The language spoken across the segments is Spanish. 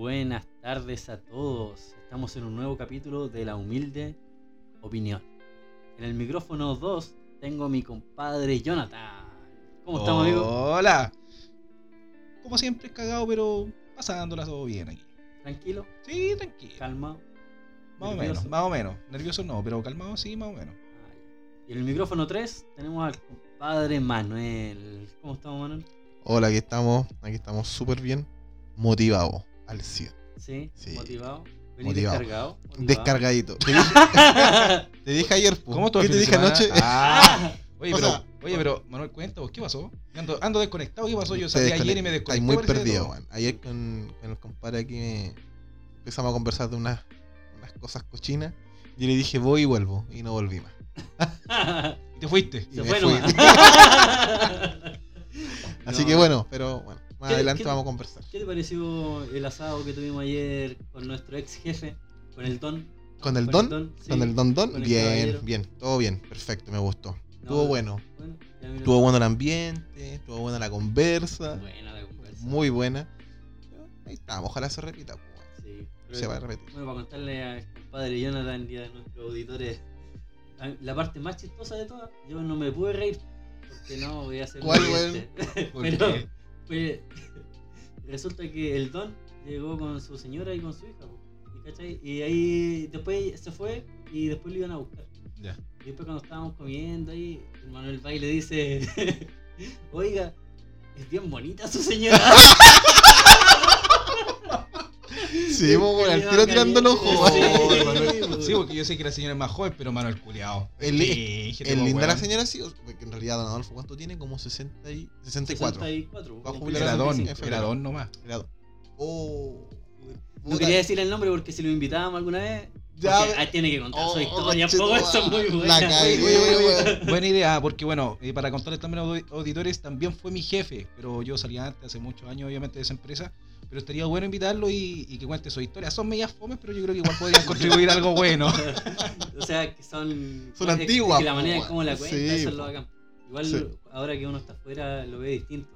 buenas tardes a todos. Estamos en un nuevo capítulo de La Humilde Opinión. En el micrófono 2 tengo a mi compadre Jonathan. ¿Cómo estamos, amigo? Hola. Como siempre, cagado, pero pasándola todo bien aquí. ¿Tranquilo? Sí, tranquilo. ¿Calmado? Más o menos, más o menos. Nervioso no, pero calmado sí, más o menos. Ah. Y en el micrófono 3 tenemos al compadre Manuel. ¿Cómo estamos, Manuel? Hola, aquí estamos, aquí estamos súper bien, motivados al 100. ¿Sí? Sí. ¿Motivado? ¿Venís Motivado. descargado? ¿Motivado? Descargadito. Te dije, te dije ayer, po. ¿Cómo ¿Qué te dije semana? anoche? Ah, oye, O pero, sea- oye, pero, Manuel, cuenta, vos, ¿qué pasó? Ando, ando desconectado, ¿qué pasó? Yo salí ayer y me desconect- desconecté. Estáis muy perdido, weón. Ayer con, con el compadre aquí me- empezamos a conversar de unas, unas cosas cochinas. Yo le dije voy y vuelvo. Y no volví más. Y te fuiste. Y Se fue fui. Así No. que bueno, pero bueno, más ¿Qué- adelante vamos a conversar. ¿Qué te pareció el asado que tuvimos ayer con nuestro ex jefe, con el Don? ¿Con el Con don? sí. Con el don don. con el Bien, caballero. bien, todo bien, perfecto, me gustó. No, Estuvo bueno. Bueno. Estuvo bueno el ambiente, estuvo buena la conversa. Buena la conversa. Muy buena. Ahí está, ojalá se repita. pues, bueno. Sí. Se va a repetir. Bueno, para contarle al compadre Jonathan y a nuestros auditores la parte más chistosa de todas, yo no me pude reír porque no voy a hacer ¿Cuál, chiste. ¿Por Pero qué? resulta que el Don llegó con su señora y con su hija. ¿y cachai? Y ahí después se fue y después lo iban a buscar. Ya. Y después cuando estábamos comiendo ahí, el Manuel va y le dice, oiga, es bien bonita su señora. Sí, bueno, al tiro tirando el ojo. Sí, porque yo sé que la señora es más joven, pero Manuel culiao. El- Sí, Es linda la señora, sí. Porque en realidad Don Adolfo, ¿cuánto tiene? Como 60 y 64. 64. Va a po, jubilar Era don, 65. era don nomás. Era Don. Oh. No quería decir el nombre porque si lo invitábamos alguna vez, Ya, porque, ah, tiene que contar su Oh, historia, eso es muy madre. buena. Idea, porque bueno, eh, para contarles también a los auditores, también fue mi jefe, pero yo salía antes, hace muchos años obviamente de esa empresa, pero estaría bueno invitarlo y, y que cuente su historia. Son medias fomes, pero yo creo que igual podrían contribuir a algo bueno. o sea, que son. Son antiguas, que la manera en weón. cómo la cuenta, Sí, eso es lo bacán. Igual Sí. ahora que uno está afuera lo ve distinto.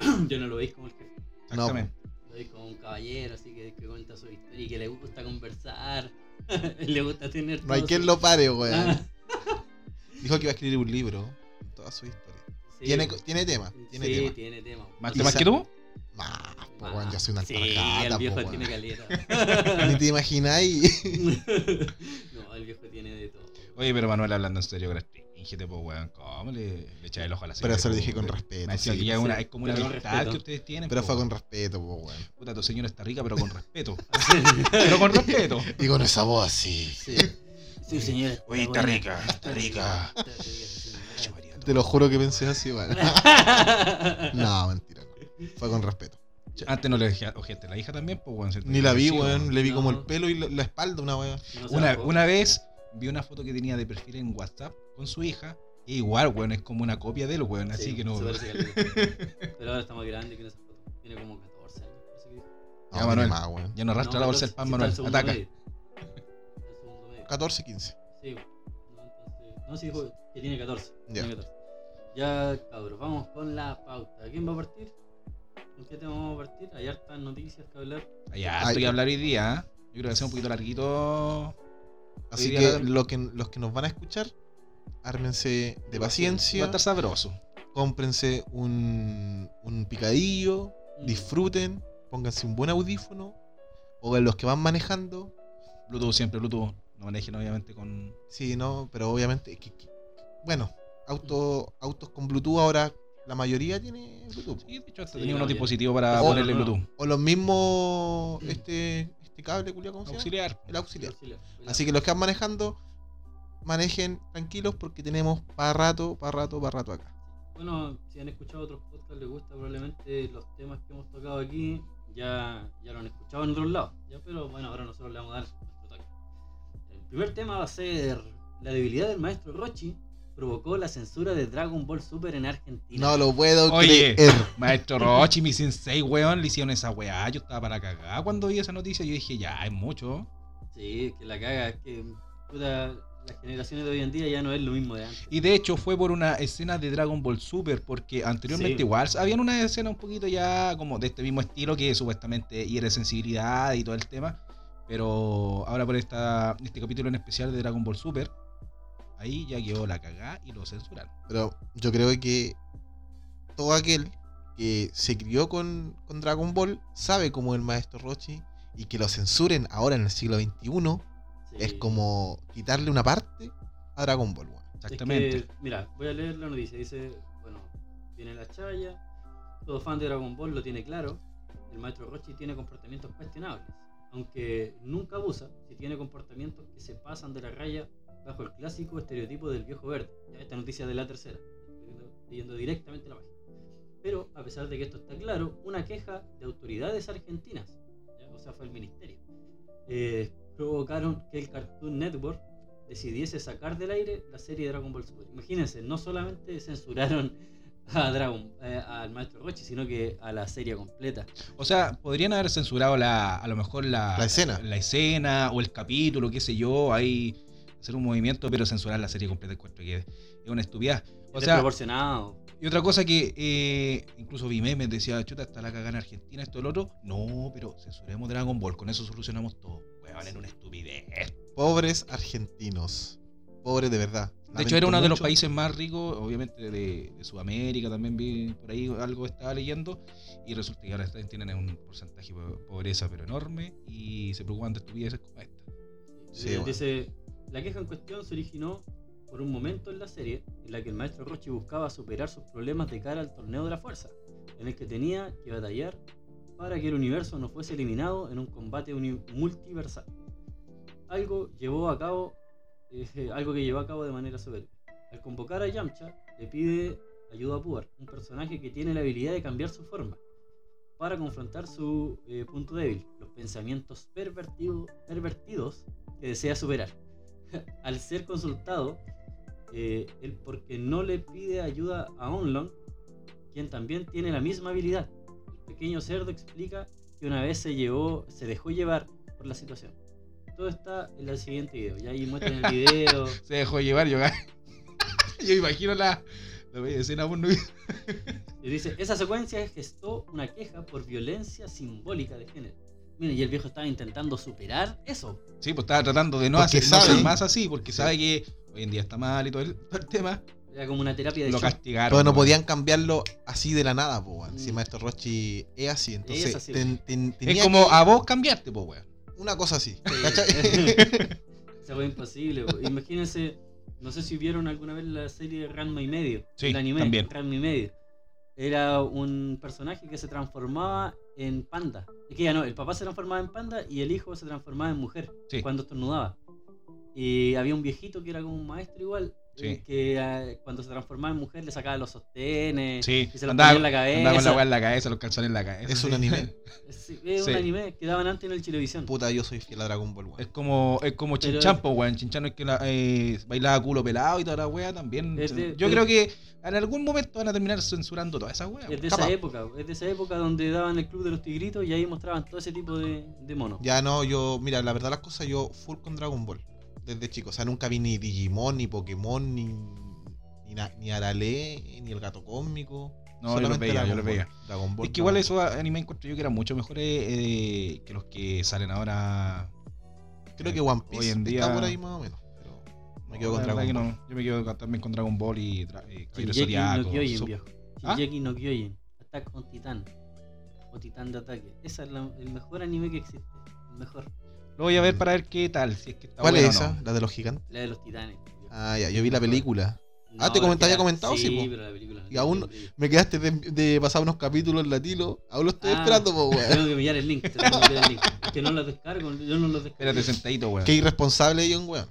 Yo no lo veis como el jefe, Exactamente. lo veis como un caballero, así que, que cuenta su historia y que le gusta conversar. le gusta tener. No hay quien su- lo pare, weón. Dijo que iba a escribir un libro. Toda su historia. sí, Tiene, tiene tema. Tiene sí, tema. tiene tema. ¿Más temas que tú? Ah, yo soy una Sí, alpargata, el po, viejo tiene caleta. Ni te imagináis. no, el viejo tiene de todo. Oye, pero Manuel hablando en serio, restríngete, pues weón, ¿cómo le, le echáis el ojo a la Pero señora, eso lo po, dije con respeto, sí. ya es, una, Sí, es como una pero amistad que ustedes tienen. Pero po, fue con respeto, po, weón. Puta, tu señora está rica, pero con respeto. pero con respeto. Y con esa voz así. Sí. Sí, señora. Oye, está rica, está rica. Está rica, señora. Te lo juro que pensé así, weón. No, mentira. Fue con respeto. Antes no le dejé ojeaste la hija también, pues weón. Ni la vi, weón. Le vi como el pelo y la, la espalda, una weón. No Una, una vez vi una foto que tenía de perfil en WhatsApp con su hija. E igual, weón, es como una copia de él, weón. Así Sí, que no. Pero ahora está más grande que en esa foto. Tiene como 14 años. No, Ya, Manuel. más, weón. Ya no arrastra No, la bolsa del sí pan, está Manuel. segundo Ataca. medio. Está en segundo medio. 14, 15. Sí, no, entonces. No, sí dijo que tiene 14. Ya. Tiene 14. Ya, cabros, vamos con la pauta. ¿Quién va a partir? ¿Con qué tema vamos a partir? Hay hartas noticias que hablar. Hay harto Ay. que hablar hoy día, ¿eh? Yo creo que va a ser un poquito larguito. Así que la- lo que los que nos van a escuchar, ármense de Va a paciencia, estar sabroso. cómprense un, un picadillo, Mm. disfruten, pónganse un buen audífono, o los que van manejando, Bluetooth siempre, Bluetooth. No manejen obviamente con. sí, no, pero obviamente, que- que- bueno, auto, autos con Bluetooth ahora la mayoría tiene Bluetooth. Sí, de hecho, hasta Sí, tenía unos mayoría. dispositivos para ponerle. Bluetooth. O los mismos, este, este cable, culiao, ¿cómo se llama? Auxiliar. El auxiliar. Auxiliar. Así que los que van manejando, manejen tranquilos porque tenemos para rato, para rato, para rato acá. Bueno, si han escuchado otros podcasts, les gusta probablemente los temas que hemos tocado aquí. Ya, ya lo han escuchado en otros lados. Ya, pero bueno, ahora nosotros le vamos a dar nuestro toque. El primer tema va a ser la debilidad del maestro Rochi provocó la censura de Dragon Ball Super en Argentina. No lo puedo Oye, creer. maestro Rochi, mi sensei, weón, le hicieron esa weá. Yo estaba para cagar cuando vi esa noticia. Yo dije, ya, es mucho. Sí, que la caga, es que puta, las generaciones de hoy en día ya no es lo mismo de antes. Y de hecho fue por una escena de Dragon Ball Super, porque anteriormente Sí. igual habían una escena un poquito ya como de este mismo estilo que supuestamente hiere sensibilidad y todo el tema. Pero ahora por esta, este capítulo en especial de Dragon Ball Super, ahí ya quedó la cagada y lo censuraron. Pero yo creo que todo aquel que se crió con, con Dragon Ball sabe cómo es el maestro Rochi y que lo censuren ahora en el siglo XXI Sí. es como quitarle una parte a Dragon Ball. Exactamente. Es que, mira, voy a leer la noticia. Dice, bueno, viene la chaya. Todo fan de Dragon Ball lo tiene claro. El maestro Rochi tiene comportamientos cuestionables. Aunque nunca abusa, si tiene comportamientos que se pasan de la raya bajo el clásico estereotipo del viejo verde. Ya, esta noticia es de la tercera. Estoy leyendo- leyendo directamente la página. Pero, a pesar de que esto está claro, una queja de autoridades argentinas, ¿ya? o sea, fue el ministerio, eh, provocaron que el Cartoon Network decidiese sacar del aire la serie Dragon Ball Super. Imagínense, no solamente censuraron a Dragon, eh, al maestro Rochi, sino que a la serie completa. O sea, podrían haber censurado la, a lo mejor la, La escena. la escena o el capítulo, qué sé yo, ahí hacer un movimiento, pero censurar la serie completa encuentro que es una estupidez. O sea, Desproporcionado. y otra cosa que eh, incluso vi memes, decía, chuta, está la cagada en Argentina, esto, el otro. No, pero censuremos Dragon Ball, con eso solucionamos todo. Weón, era una estupidez. Pobres argentinos. Pobres de verdad. De hecho, era uno de los países más ricos, obviamente, de, de Sudamérica. También vi por ahí algo estaba leyendo. Y resulta que ahora están- tienen un porcentaje de pobreza, pero enorme. Y se preocupan de estupideces como esta. Sí, bueno. Dice, la queja en cuestión se originó por un momento en la serie en la que el maestro Rochi buscaba superar sus problemas de cara al torneo de la fuerza, en el que tenía que batallar para que el universo no fuese eliminado en un combate multiversal. Algo llevó a cabo, eh, algo que llevó a cabo de manera soberbia. Al convocar a Yamcha, le pide ayuda a Puar, un personaje que tiene la habilidad de cambiar su forma para confrontar su eh, punto débil, los pensamientos pervertido- pervertidos que desea superar. Al ser consultado, eh, él porque no le pide ayuda a Onlong, quien también tiene la misma habilidad. El pequeño cerdo explica que una vez se llevó, se dejó llevar por la situación. Todo está en el siguiente video. Ya ahí muestran el video. Se dejó llevar, yo, yo imagino la, la bella escena porno. Y dice, esa secuencia gestó una queja por violencia simbólica de género. Miren, y el viejo estaba intentando superar eso. Sí, pues estaba tratando de no Porque hacer, sabe. más así, porque Sí. sabe que hoy en día está mal y todo el, todo el tema. Era como una terapia de Lo shock. castigaron. Pero no podían cambiarlo así de la nada, po, weón. Si Mm. Maestro Rochi es así, entonces Es así, ten- weón. ten- Es tenía como que- a vos cambiarte, pues, weón. una cosa así. Esa fue imposible. po. Imagínense, no sé si vieron alguna vez la serie Ranma y medio. Sí, el anime, también. Ranma y medio. Era un personaje que se transformaba en panda. Es que ya no, el papá se transformaba en panda y el hijo se transformaba en mujer Sí. cuando estornudaba. Y había un viejito que era como un maestro igual, Sí. que eh, cuando se transformaba en mujer le sacaba los sostenes. Sí, Y se lo andaba, ponía en la andaba con la cabeza. weá en la cabeza, los calzones en la cabeza. Es un anime. Sí, es Sí. un anime que daban antes en el televisión. Puta, yo soy fiel a Dragon Ball, Es weón. como, es como Pero- Chinchan, pues, weón. Chinchan es que la, eh, bailaba culo pelado y toda la weá también. Es de- Yo pero- creo que en algún momento van a terminar censurando todas esas weas. Es de Capaz. esa época, es de esa época donde daban el club de los tigritos y ahí mostraban todo ese tipo de, de monos. Ya no, yo, mira, la verdad las cosas, yo full con Dragon Ball. Desde chico. O sea, nunca vi ni Digimon, ni Pokémon, ni, ni, ni Arale, ni el gato cósmico. No, yo los Solamente veía, yo Ball. veía. Dragon Ball. Es que igual esos animes encuentro yo que eran mucho mejores eh, que los que salen ahora. Creo que One Piece Hoy en día- está por ahí más o menos. Pero me quedo No, con Dragon que Ball. no. Yo me quedo también con Dragon Ball y eh, Caballero Shingeki no Zodiaco. Kyojin, viejo. ¿Ah? No Kyojin. Attack on Titan. O Titán de Ataque. Ese es la- el mejor anime que existe. El mejor. Lo voy a ver para ver qué tal, si es que está ¿Cuál bueno es o no. esa? La de los gigantes. La de los titanes. Ah, ya, yo vi la película. Ah, te la- comentado, sí, Sí, po. pero la película. no Y aún-. Me quedaste de, de pasar unos capítulos en latino. Aún lo estoy Ah. esperando, po, weón. Tengo que pillar el link. te tengo que pillar el link. Es que no los descargo. Yo no los descargo. Espérate sentadito, weón. Qué irresponsable, John, weón.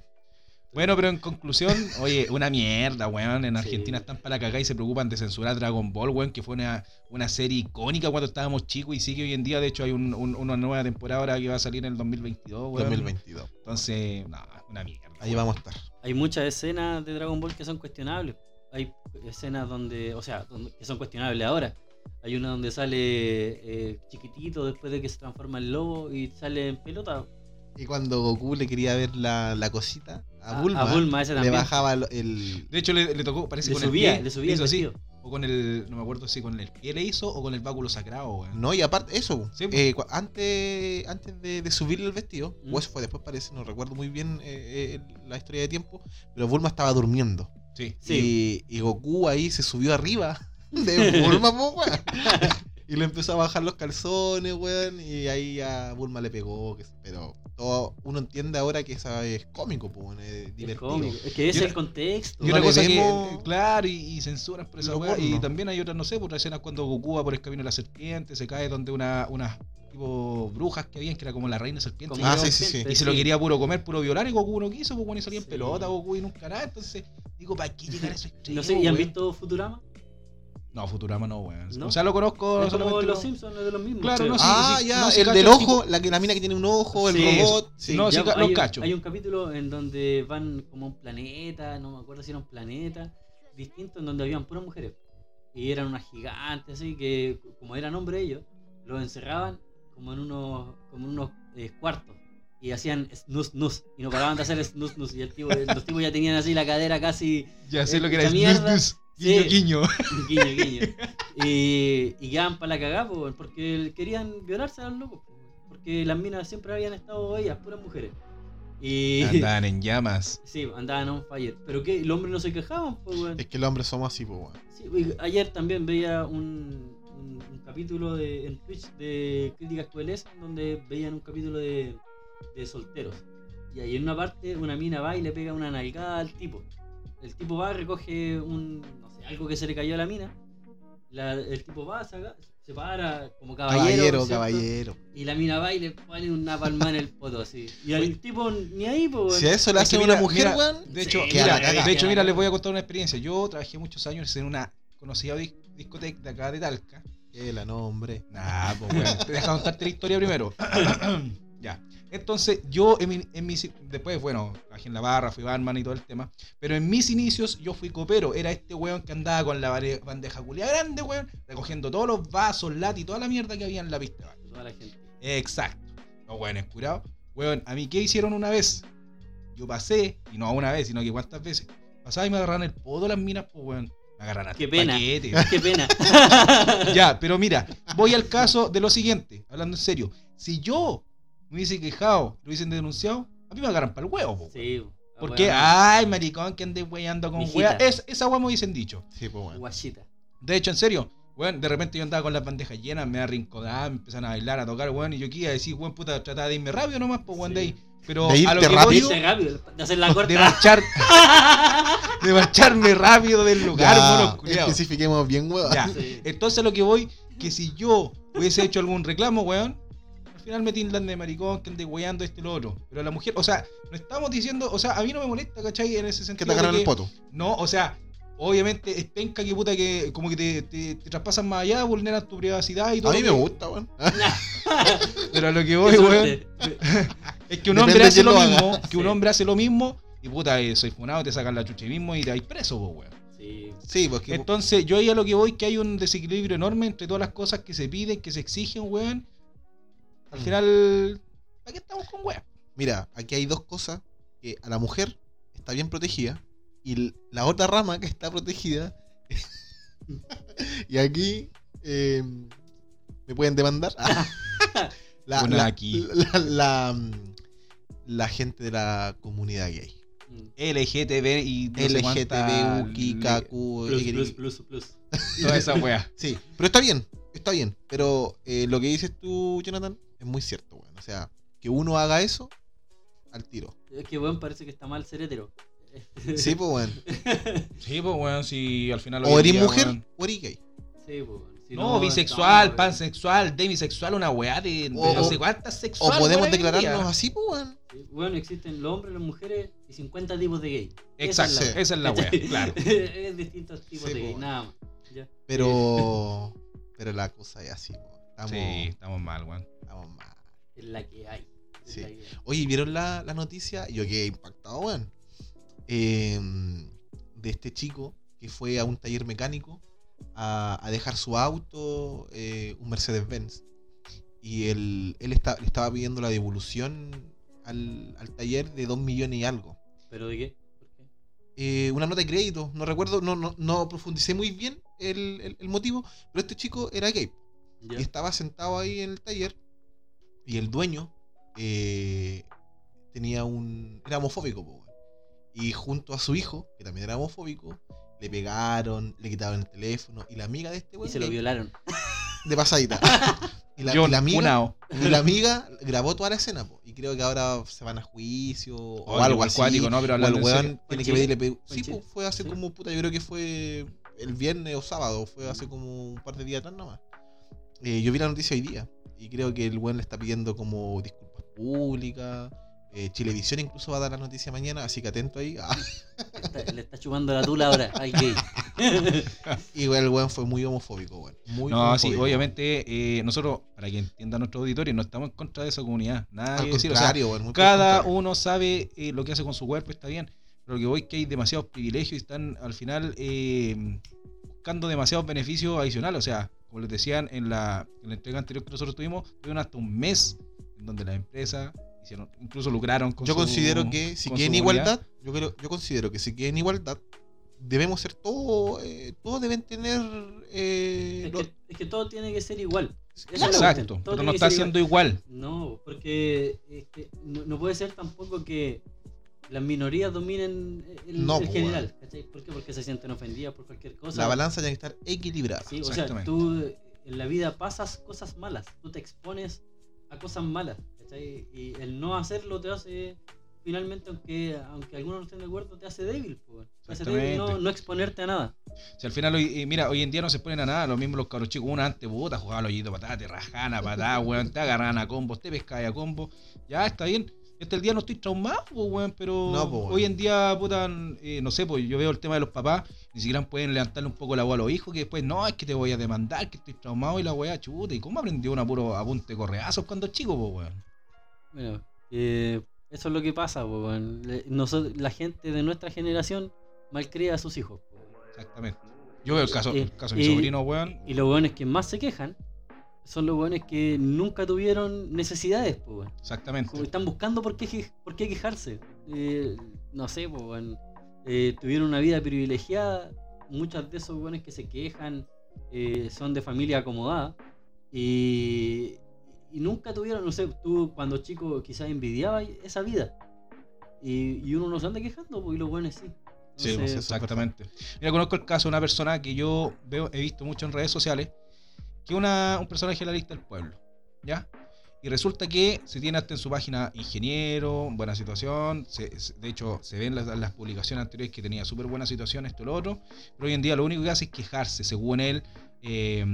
Bueno, pero en conclusión, oye, una mierda, weón. En Sí. Argentina están para la cagada y se preocupan de censurar Dragon Ball, weón, que fue una, una serie icónica cuando estábamos chicos y sigue hoy en día. De hecho, hay un- un- una nueva temporada ahora que va a salir en el 2022, weón. 2022. Entonces, no, una mierda. Ahí weón. vamos a estar. Hay muchas escenas de Dragon Ball que son cuestionables. Hay escenas donde, o sea, donde- que son cuestionables ahora. Hay una donde sale eh, chiquitito después de que se transforma en lobo y sale en pelota. Y cuando Goku le quería ver la, la cosita, a Bulma, a Bulma, ese le bajaba el, De hecho, le, le tocó, parece Le con subía, el pie. le subía el así. vestido. O con el, no me acuerdo si con el pie le hizo o con el báculo sagrado, weón. No, y aparte, eso, Sí, eh, cua- antes, antes de, de subirle el vestido, Mm. o eso fue después, parece, no recuerdo muy bien eh, eh, la historia de tiempo, pero Bulma estaba durmiendo. Sí. Sí. Y, y Goku ahí se subió arriba de Bulma, po, weón. Y le empezó a bajar los calzones, weón. Y ahí a Bulma le pegó. Pero todo uno entiende ahora que esa es cómico, es Es divertido. cómico. Es que ese es el contexto. Y una cosa que, claro, y, y censuran por esa weá. Y también hay otras, no sé, por otras escenas cuando Goku va por el camino de la serpiente, se cae donde una, unas tipo brujas que habían, que era como la reina serpiente. Como Ah, sí, sí, sí. Y se lo quería puro comer, puro violar, y Goku no quiso, pues bueno, y salía en pelota, Goku y nunca nada. Entonces, digo, ¿para qué llegar a eso? No sé, ¿y han visto Futurama? No, Futurama no, weón. ¿No? O sea, lo conozco Es como los lo- Simpsons, es de los mismos. Claro, creo. no, sí, ah, sí, ya, no, sí, el del el ojo, la, que- la mina que tiene un ojo, el Sí, robot. Sí. No, sí, Ya, hay, los cacho. hay un capítulo en donde van como a un planeta, no me acuerdo si era un planeta distinto, en donde habían puras mujeres. Y eran unas gigantes, así que, como eran hombres ellos, los encerraban como en unos, como en unos eh, cuartos. Y hacían snus snus. Y no paraban de hacer snus snus. Y el tipo, los tipos ya tenían así la cadera casi Ya sé Eh, lo que era esa snus, mierda, snus, guiño, sí. guiño. guiño, guiño. Y, y quedaban para la cagada, po, porque querían violarse a los locos. po, Porque las minas siempre habían estado ellas, puras mujeres. Y. Andaban en llamas. Sí, andaban on fire. Pero que los hombres no se quejaban, pues, weón. Es que los hombres somos así, pues, weón. Sí, ayer también veía un, un, un capítulo de, en Twitch de Críticas Crueles donde veían un capítulo de, de solteros. Y ahí en una parte una mina va y le pega una nalgada al tipo. El tipo va, recoge un, algo que se le cayó a la mina. La- el tipo va, saca, se para como caballero. Caballero, ¿cierto? caballero. Y la mina va y le pone una palma en el poto así. Y al tipo ni ahí, pues. Si a eso le hace mira, una mujer, mira, weón. De hecho, Sí, mira, de hecho, mira, les voy a contar una experiencia. Yo trabajé muchos años en una conocida dis- discoteca de acá de Talca. Que la nombre. Nah, pues bueno, te deja contarte la historia primero. ya. Entonces, yo en, mi- en mis. Después, bueno, trabajé en la barra, fui barman y todo el tema. Pero en mis inicios, yo fui copero. Era este weón que andaba con la bandeja culia grande, weón, recogiendo todos los vasos, lati y toda la mierda que había en la pista. baile. Toda la gente. Exacto. Los weones curados. Weón, a mí, ¿qué hicieron una vez? Yo pasé, y no una vez, sino que cuántas veces. Pasaba y me agarraron el podo las minas, pues weón. Me agarran hasta Qué pena. paquete. Qué pena. Ya, pero mira, voy al caso de lo siguiente, hablando en serio. Si yo me hubiese quejado, lo hubiesen denunciado, a mí me agarran para el huevo, po. Sí. Porque, weón. ay, maricón, que andes weyando con wea. Es, esa wea me hubiesen dicho. Sí, pues, weón. Guachita. De hecho, en serio, weón, de repente yo andaba con las bandejas llenas, me arrinconaban, me empezaron a bailar, a tocar, weón, y yo aquí iba a decir, weón, puta, trataba de irme rápido nomás, pues, weón, de Sí. ahí. Pero De a lo irte que voy rápido. Irte rápido, de hacer la de corta. marchar, de marcharme rápido del lugar, Ya, especifiquemos bien, weón. Ya. Sí. Entonces a lo que voy, que si yo hubiese hecho algún reclamo, weón, final me tildan de maricón, que ande weyando este y lo otro. Pero a la mujer, o sea, no estamos diciendo, o sea, a mí no me molesta, ¿cachai? En ese Que sentido. te agarran el que- poto. No, o sea, obviamente es penca que puta que como que te, te- te traspasan más allá, vulneran tu privacidad y todo. A mí me que- gusta, weón. Pero a lo que voy, weón, es que un Depende hombre hace lo mismo, que un hombre hace lo mismo y puta, eh, soy funado, te sacan la chucha mismo y te vais preso, weón. Sí. Sí, porque Entonces, yo ahí a lo que voy que hay un desequilibrio enorme entre todas las cosas que se piden, que se exigen, weón. Al final, ¿para qué estamos con weón? Mira, aquí hay dos cosas. Que a la mujer está bien protegida. Y la otra rama que está protegida. y aquí eh, me pueden demandar. la, Una la- aquí. La, la, mm, la gente de la comunidad gay. LGTB y no sé cuánta- LGTB, KQ, Plus, Y. plus, plus, plus. Toda esa wea. Sí, pero está bien, está bien. Pero eh, lo que dices tú, Jonathan, es muy cierto, weón. O sea, que uno haga eso al tiro. Es que, weón, parece que está mal ser hetero. Sí, pues, weón. Sí, pues weón, si al final. O eres mujer weón- o eres gay. Sí, pues, weón. Si No, bisexual, no, pansexual, demisexual, una weá de, de O- no sé cuántas O sexuales. podemos hoy en declararnos así, pues, weón. Sí, Bueno, existen los hombres, las mujeres y 50 tipos de gay. Exacto, Sí. esa es la wea, claro. es distintos tipos Sí, de gay, pues, nada más. Ya. Pero. Pero la cosa es así, weón. Estamos, Sí, estamos mal, weón. Estamos mal. Es la que hay. es Sí. la que hay. Oye, ¿vieron la, la noticia? Yo quedé impactado, weón. Eh, de este chico que fue a un taller mecánico a, a dejar su auto, eh, un Mercedes-Benz. Y él, él está- le estaba pidiendo la devolución al, al taller de 2 millones y algo. ¿Pero de qué? Eh, una nota de crédito. No recuerdo, no, no, no profundicé muy bien el, el- el motivo, pero este chico era gay. Y estaba sentado ahí en el taller y el dueño eh, tenía un... era homofóbico, po. Y junto a su hijo, que también era homofóbico, le pegaron, le quitaron el teléfono y la amiga de este Y weón... se lo gay, violaron. De pasadita. y, la, Yo, y la amiga... Y la amiga grabó toda la escena, po, y creo que ahora se van a juicio o algo así. cuático, ¿no? Pero o el weón tiene ¿Fue que pedirle... Sí, po, fue hace ¿Sí? como, puta, yo creo que fue el viernes o sábado, fue hace como un par de días atrás nomás. Eh, yo vi la noticia hoy día y creo que el weón le está pidiendo como disculpas públicas. Eh, Chilevisión incluso va a dar la noticia mañana, así que atento ahí. Ah, Le está, le está chupando la tula ahora gay. y el weón fue muy homofóbico, weón. Muy No, sí, homofóbico. obviamente eh, nosotros, para que entienda nuestro auditorio, no estamos en contra de esa comunidad. Nada Al que decir, o sea, muy cada contrario. uno sabe eh, lo que hace con su cuerpo, está bien. Pero lo que voy es que hay demasiados privilegios y están al final eh, buscando demasiados beneficios adicionales. O sea, como les decían en la, en la entrega anterior que nosotros tuvimos, tuvieron hasta un mes en donde las empresas hicieron, incluso lucraron con Yo su- considero que si quieren igualdad, yo creo, yo considero que si quieren igualdad, debemos ser todos, eh, todos deben tener eh, Es lo- que, es que todo tiene que ser igual. Exacto, todo pero no está siendo igual. No, porque es que no, no puede ser tampoco que las minorías dominen el, No, el po, general. ¿cachai? ¿Por qué? Porque se sienten ofendidas por cualquier cosa. la balanza tiene que estar equilibrada. Sí, o sea, Exactamente. tú en la vida pasas cosas malas, tú te expones a cosas malas, ¿cachai? Y el no hacerlo te hace, finalmente, aunque aunque algunos no estén de acuerdo, te hace débil, te hace débil no, no exponerte a nada. Si al final, hoy, eh, mira, hoy en día no se ponen a nada, lo mismo los cabros chicos, una antes, puta, jugaban al hoyito patada, te rajaban a patada, weón, te agarraban a combos, te pescaban a combos, ya está bien. Este el día no estoy traumado, po, weón, pero No, hoy en día, puta, eh, no sé, pues yo veo el tema de los papás, ni siquiera pueden levantarle un poco la voz a los hijos, que después, no, es que te voy a demandar, que estoy traumado y la weá, chuta, ¿y cómo aprendió un apuro apunte correazos cuando es chico, po, weón? Bueno, eh, eso es lo que pasa, po, weón. Nosotros, la gente de nuestra generación malcría a sus hijos. Exactamente. Yo veo el caso, Y- el caso de mi y- sobrino, weón. Y los weones que más se quejan son los weones que nunca tuvieron necesidades, weón. Exactamente. Como Están buscando por qué, por qué quejarse. Eh, no sé, pues, eh, tuvieron una vida privilegiada. Muchos de esos weones que se quejan eh, son de familia acomodada. Y, y nunca tuvieron, no sé, tú cuando chico quizás envidiabas esa vida. Y, y uno no se anda quejando, pues, y los weones sí. Sí, Entonces, pues. Exactamente. Mira, conozco el caso de una persona que yo veo, he visto mucho en redes sociales, que una, un personaje de la lista del pueblo, ¿ya? Y resulta que se tiene hasta en su página ingeniero, buena situación, se- de hecho se ven las, las publicaciones anteriores que tenía súper buena situación, esto y lo otro, pero hoy en día lo único que hace es quejarse, según él. eh,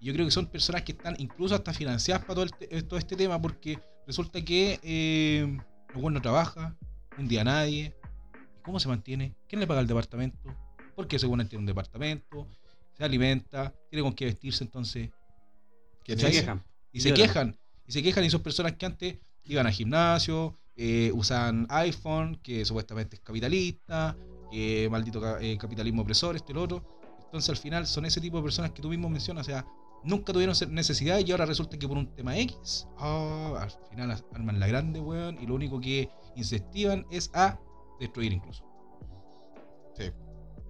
yo creo que son personas que están incluso hasta financiadas para todo, el te- todo este tema, porque resulta que eh, el no trabaja, un día nadie, ¿Cómo se mantiene? ¿Quién le paga el departamento? Porque según él tiene un departamento, se alimenta, tiene con qué vestirse, entonces. Que se quejan. Y se quejan. Y se quejan y son personas que antes iban al gimnasio, eh, usan iPhone, que supuestamente es capitalista, que maldito eh, capitalismo opresor, este y lo otro. Entonces al final son ese tipo de personas que tú mismo mencionas, o sea, nunca tuvieron necesidad y ahora resulta que por un tema X, ah, al final arman la grande, weón, y lo único que incentivan es a destruir incluso.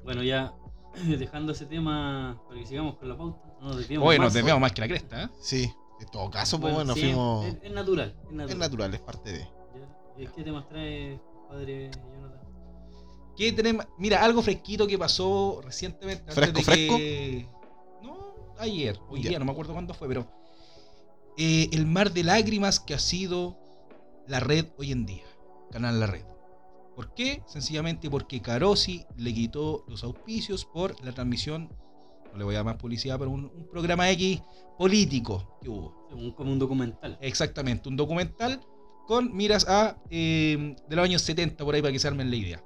Bueno, ya dejando ese tema para que sigamos con la pauta. No nos más. desviamos más que la cresta, ¿eh? Sí, en todo caso, pues bueno, sí, fuimos. Es, es natural. Es natural. Es natural, es parte de. Ya. ¿Y ¿Qué temas trae, padre Jonathan? ¿Qué tenemos? Mira, algo fresquito que pasó recientemente. antes ¿Fresco, de fresco? que- No, ayer, hoy Ya. día, no me acuerdo cuándo fue, pero. eh, el mar de lágrimas que ha sido la red hoy en día. Canal La Red. ¿Por qué? Sencillamente porque Carosi le quitó los auspicios por la transmisión, no le voy a dar más publicidad, pero un, un programa X político que hubo. Un- como un documental. Exactamente, un documental con miras a eh, de los años 70 por ahí para que se armen la idea.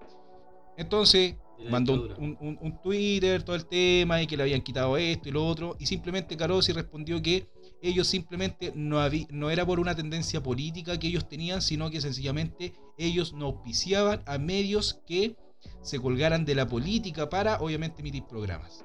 Entonces mandó un Twitter, todo el tema y que le habían quitado esto y lo otro y simplemente Carosi respondió que ellos simplemente no, no era por una tendencia política que ellos tenían, sino que sencillamente ellos no auspiciaban a medios que se colgaran de la política para obviamente emitir programas.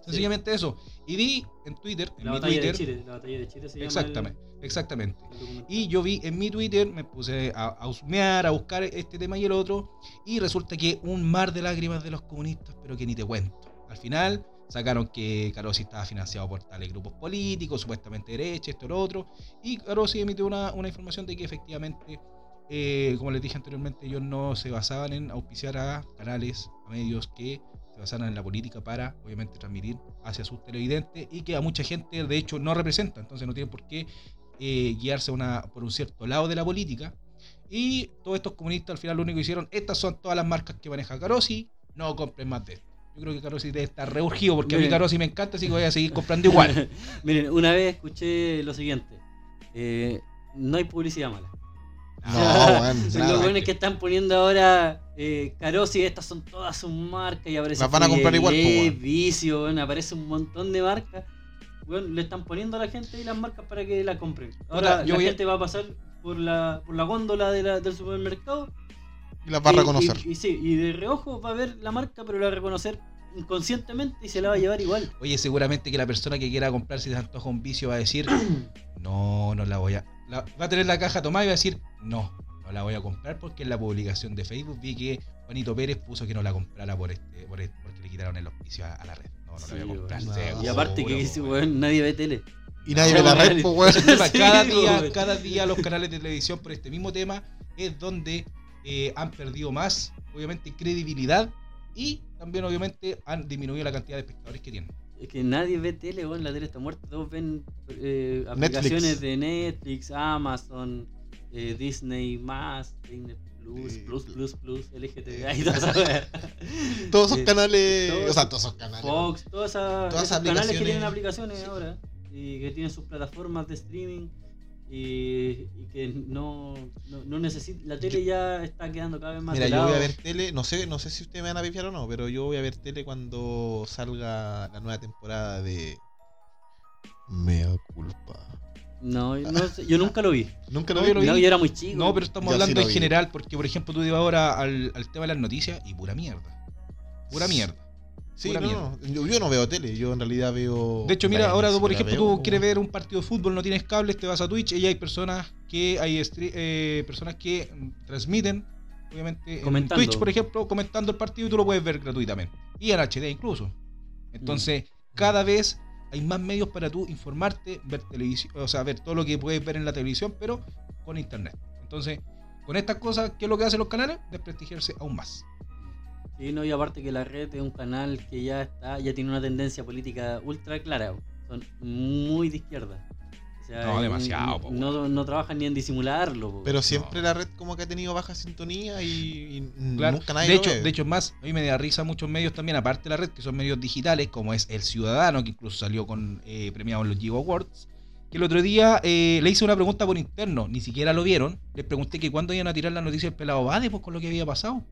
Sencillamente eso. Y vi en Twitter, en La mi Twitter. de Chile. La batalla de Chile se llama. Exactamente, exactamente. el- el documental. Y yo vi en mi Twitter, me puse a, a husmear, a buscar este tema y el otro, y resulta que un mar de lágrimas de los comunistas, pero que ni te cuento. Al final sacaron que Carosi estaba financiado por tales grupos políticos, supuestamente derecha, esto lo otro, y Carosi emitió una, una información de que efectivamente, eh, como les dije anteriormente, ellos no se basaban en auspiciar a canales, a medios que se basaran en la política para, obviamente, transmitir hacia sus televidentes y que a mucha gente, de hecho, no representa, entonces no tienen por qué eh, guiarse una, por un cierto lado de la política. Y todos estos comunistas al final lo único que hicieron, estas son todas las marcas que maneja Carosi, no compren más de esto. Yo creo que Carosi debe estar reurgido porque a mí. Carosi me encanta, así que voy a seguir comprando igual. Miren, una vez escuché lo siguiente. eh, no hay publicidad mala. No, nada. los buenos que están poniendo ahora eh, Carosi, estas son todas sus marcas y aparece Las van a comprar igual, weón. Vicio, weón, aparece un montón de marcas. Weón, le están poniendo a la gente y las marcas para que la compren. Ahora yo la a- gente va a pasar por la, por la góndola de la- del supermercado Y las va a reconocer. Y, y sí, y de reojo va a ver la marca, pero la va a reconocer inconscientemente y se la va a llevar igual. Oye, seguramente que la persona que quiera comprar si se antoja un vicio va a decir, no, no la voy a... la- va a tener la caja tomada y va a decir, no, no la voy a comprar porque en la publicación de Facebook vi que Juanito Pérez puso que no la comprara por este, por este- porque le quitaron el auspicio a, a la red. No, no Sí, la voy a comprar. y aparte que dice, weón. nadie ve tele. Y nadie ve la red, pues, weón. Cada, día, weón. cada día los canales de televisión por este mismo tema es donde eh, han perdido más, obviamente, credibilidad y también, obviamente, han disminuido la cantidad de espectadores que tienen. Es que nadie ve tele, weón, la tele está muerta. Todos ven eh, aplicaciones Netflix. de Netflix, Amazon, eh, Disney más, Disney Plus, Eh, Plus, pl- Plus, Plus, LGTB, esas Todos esos Eh, canales. todos- o sea, todos esos canales. Fox, todas esas, Todas esos esas canales que tienen aplicaciones ahora y que tienen sus plataformas de streaming y, y que no, no, no necesita. La tele ya está quedando cada vez más Mira, de yo voy a ver tele, no sé, no sé si ustedes me van a pifiar o no, pero yo voy a ver tele cuando salga la nueva temporada de Mea culpa. No, no sé, yo nunca lo vi. Nunca No, lo yo vi. lo vi. No, yo era muy chico. No, pero estamos Yo hablando en vi. general, porque, por ejemplo, tú ibas ahora al, al tema de las noticias y pura mierda. Pura mierda. Sí, no, no, yo, yo no veo tele, yo en realidad veo. De hecho, mira, ahora tú, por ejemplo, veo, tú quieres ver un partido de fútbol, no tienes cables, te vas a Twitch y hay personas que hay stri- eh, personas que mm, transmiten, obviamente, en Comentando. Twitch, por ejemplo, comentando el partido y tú lo puedes ver gratuitamente. Y en HD incluso. Entonces, cada vez hay más medios para tú informarte, ver televisión, o sea, ver todo lo que puedes ver en la televisión, pero con internet. Entonces, con estas cosas, ¿qué es lo que hacen los canales? Desprestigiarse aún más. Sí, no, y aparte que la red es un canal que ya está, ya tiene una tendencia política ultra clara. Son muy de izquierda. O sea, No, demasiado, po, no, no trabajan ni en disimularlo. po. Pero siempre la red como que ha tenido baja sintonía y, y Claro, nunca nadie de lo hecho, ve. de hecho, es más, a mí me da risa muchos medios también, aparte de la red, que son medios digitales, como es El Ciudadano, que incluso salió con eh, premiado en los Gigo Awards, que el otro día eh, le hice una pregunta por interno, ni siquiera lo vieron, les pregunté que cuándo iban a tirar la noticia del pelado Bade, pues con lo que había pasado.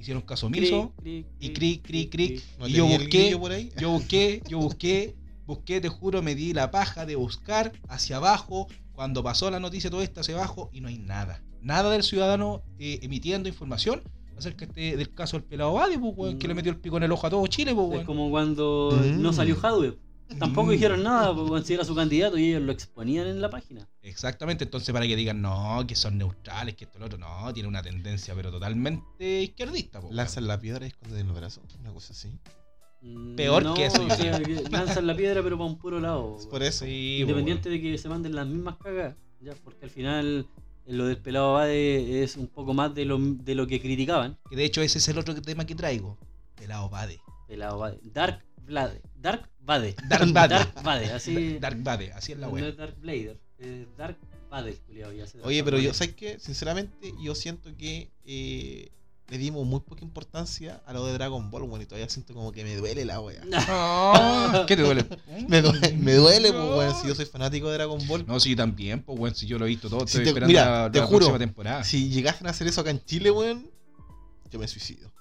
Hicieron caso omiso, Cric, cric, y cric, cric, cric. ¿No y yo busqué, grillo por ahí? yo busqué, yo busqué, busqué, te juro, me di la paja de buscar hacia abajo, cuando pasó la noticia todo esto hacia abajo, y no hay nada. Nada del ciudadano eh, emitiendo información acerca este, del caso del pelado Bade, pues, weón, que le metió el pico en el ojo a todo Chile, pues, Es como cuando Mm. no salió Jadwe. Tampoco Mm. dijeron nada, porque si era su candidato y ellos lo exponían en la página. Exactamente, entonces para que digan, no, que son neutrales, que esto lo otro, no, tiene una tendencia, pero totalmente izquierdista, pues. Lanzan la piedra y esconden el brazo, una cosa así. Mm, Peor no, que eso, yo que- que lanzan la piedra pero para un puro lado. Es por eso. Sí, pues, Independiente de que se manden las mismas cagas, ya, porque al final eh, lo del pelado Bade es un poco más de lo, de lo que criticaban. Que de hecho ese es el otro tema que traigo, pelado Bade. Pelado Bade. Dark Blade. Dark Bade. Dark Bade. Dark Bade, así. Dark Bade, así es la no wea. es Dark Blader, es Dark Bade, ya se Oye, pero yo. ¿sabes qué? Sinceramente, yo siento que eh, le dimos muy poca importancia a lo de Dragon Ball, bueno, y todavía siento como que me duele la wea. ¿Qué te duele? Me duele, me duele, pues, weón, si yo soy fanático de Dragon Ball. No, sí, también, pues, bueno, si yo lo he visto todo, Si estoy te- esperando mira, la, te la juro, próxima temporada. Si llegasen a hacer eso acá en Chile, weón, yo me suicido.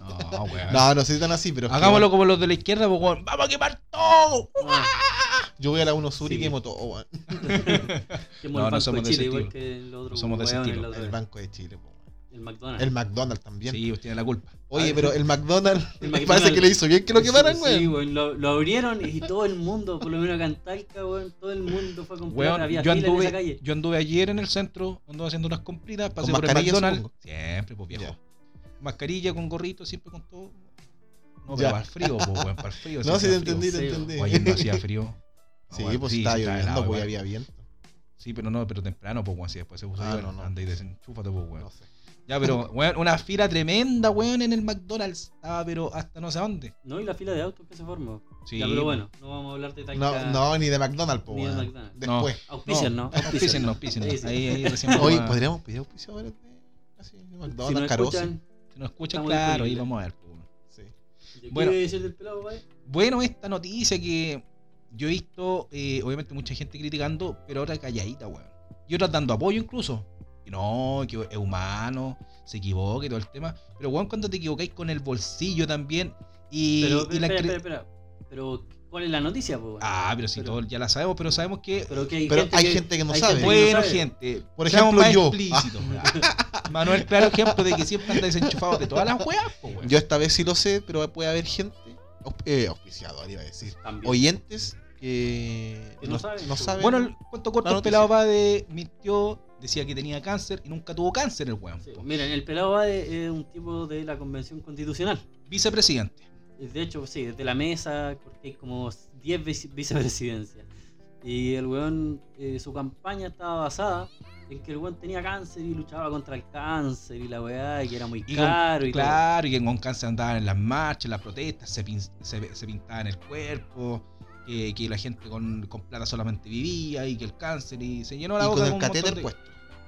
No, weón. No, no soy tan así, pero. que, Hagámoslo como los de la izquierda, pues, weón, ¡vamos a quemar todo! Ah, Yo voy a la 1 Sur y Sí. quemo todo, weón. que No, el no somos de Chile, igual estilo. que el otro No somos de ese estilo. el. Banco de Chile, po, weón. El McDonald's. El McDonald's también. Sí, usted tiene la culpa. Oye, Ah, pero el McDonald's, El parece que le hizo bien que lo quemaran, Sí, weón. weón, lo, lo abrieron y todo el mundo, por lo menos acá en Talca, weón, todo el mundo fue a comprar. Weón, había yo fila en esa anduve, calle. yo anduve ayer en el centro, anduve haciendo unas compritas, pasé por el McDonald's. supongo. Siempre, pues viejo. Mascarilla con gorrito, siempre con todo. No, Ya. pero para el frío, pues, weón, para el frío. No, si sí te hacía frío. entendí, te entendí. Oye, no hacía frío. No, Sí, weón, pues sí, estaba lloviendo, pues había viento. Sí, pero no, pero temprano, pues, weón, si después se puso Ah, no, no. anda y desenchúfate, pues, weón. No sé. Ya, pero, weón, una fila tremenda, weón, en el McDonald's. Estaba, pero hasta no sé dónde. No, y la fila de autos que se formó. Sí. Ya, pero bueno, no vamos a hablar de No, Talca. no, ni de McDonald's, pues, Ni de. McDonald's. Después. Auspician, ¿no? Auspicien, no, auspicien. Sí, sí. Ahí, ahí recién Hoy podríamos pedir auspicio ahora de así, de Si McDonald's, Carosi. escuchan, Nos escuchan, Estamos claro, ahí disponibles. vamos a ver, pues. Sí. ¿qué Bueno. decir del pelado? Bueno, esta noticia que yo he visto, eh, obviamente, mucha gente criticando, pero ahora calladita, weón. Y otras dando apoyo incluso. Y no, que es humano, se equivoca y todo el tema. Pero, weón, cuando te equivocáis con el bolsillo también. Y, Pero, y la espera, cre- espera, espera. Pero, ¿cuál es la noticia, weón? Ah, pero si Pero- todos ya la sabemos, pero sabemos que. Pero que hay Pero gente hay que, gente que no hay sabe. gente Bueno, no sabe. gente. Por ejemplo, yo. Manuel, claro ejemplo de que siempre anda desenchufado de todas las weas. Yo esta vez sí lo sé, pero puede haber gente, eh, auspiciador iba a decir, También. oyentes que, Que no saben, no saben. Bueno, el cuento corto, La el pelado va de mintió, decía que tenía cáncer y nunca tuvo cáncer el weón. Sí, po. Miren, el pelado va de, es un tipo de la convención constitucional. Vicepresidente. De hecho, sí, desde la mesa, porque hay como 10 vice- vicepresidencias. Y el weón, eh, su campaña estaba basada en que el weón tenía cáncer y luchaba contra el cáncer y la weá, y que era muy Y con- caro y todo. Claro, y que con cáncer andaban en las marchas, en las protestas, se, pin- se, se pintaban el cuerpo, que, que la gente con, con plata solamente vivía y que el cáncer y se llenó la y boca con el un catéter de- puesto.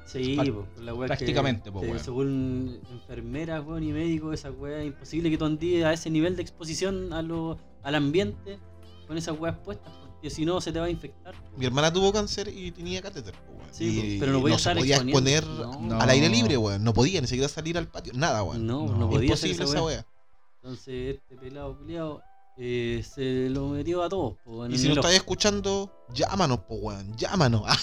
Sí, po, la weá es que, prácticamente, po, weón. según enfermeras weón, y médicos, esa weá es imposible que tú andes a ese nivel de exposición a lo, al ambiente con esas weas puestas, porque si no se te va a infectar. po. Mi hermana tuvo cáncer y tenía catéter. Weón. Sí, y po, pero no podía se estar podía exponer No. al aire libre, weón. No podía ni siquiera salir al patio, nada, weón. No, No. no, podía hacer Imposible esa esa weá. Entonces este pelado culiao eh, se lo metió a todos. po, Y si ojo. estáis escuchando, llámanos, po, weón. Llámanos. Ah,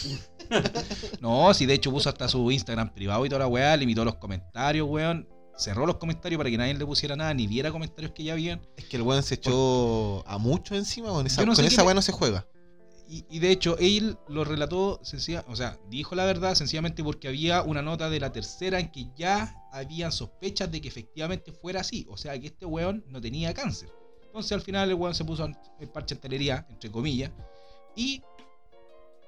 No, si de hecho puso hasta su Instagram privado y toda la weá, limitó los comentarios, weón. Cerró los comentarios para que nadie le pusiera nada, ni viera comentarios que ya habían. es que el weón se echó a mucho encima, weón. Esa- no sé con esa weá no se juega. Y, de hecho, él lo relató, sencilla, o sea, dijo la verdad sencillamente porque había una nota de la tercera en que ya habían sospechas de que efectivamente fuera así. O sea, que este weón no tenía cáncer. Entonces al final el weón se puso parche en telería, entre comillas, y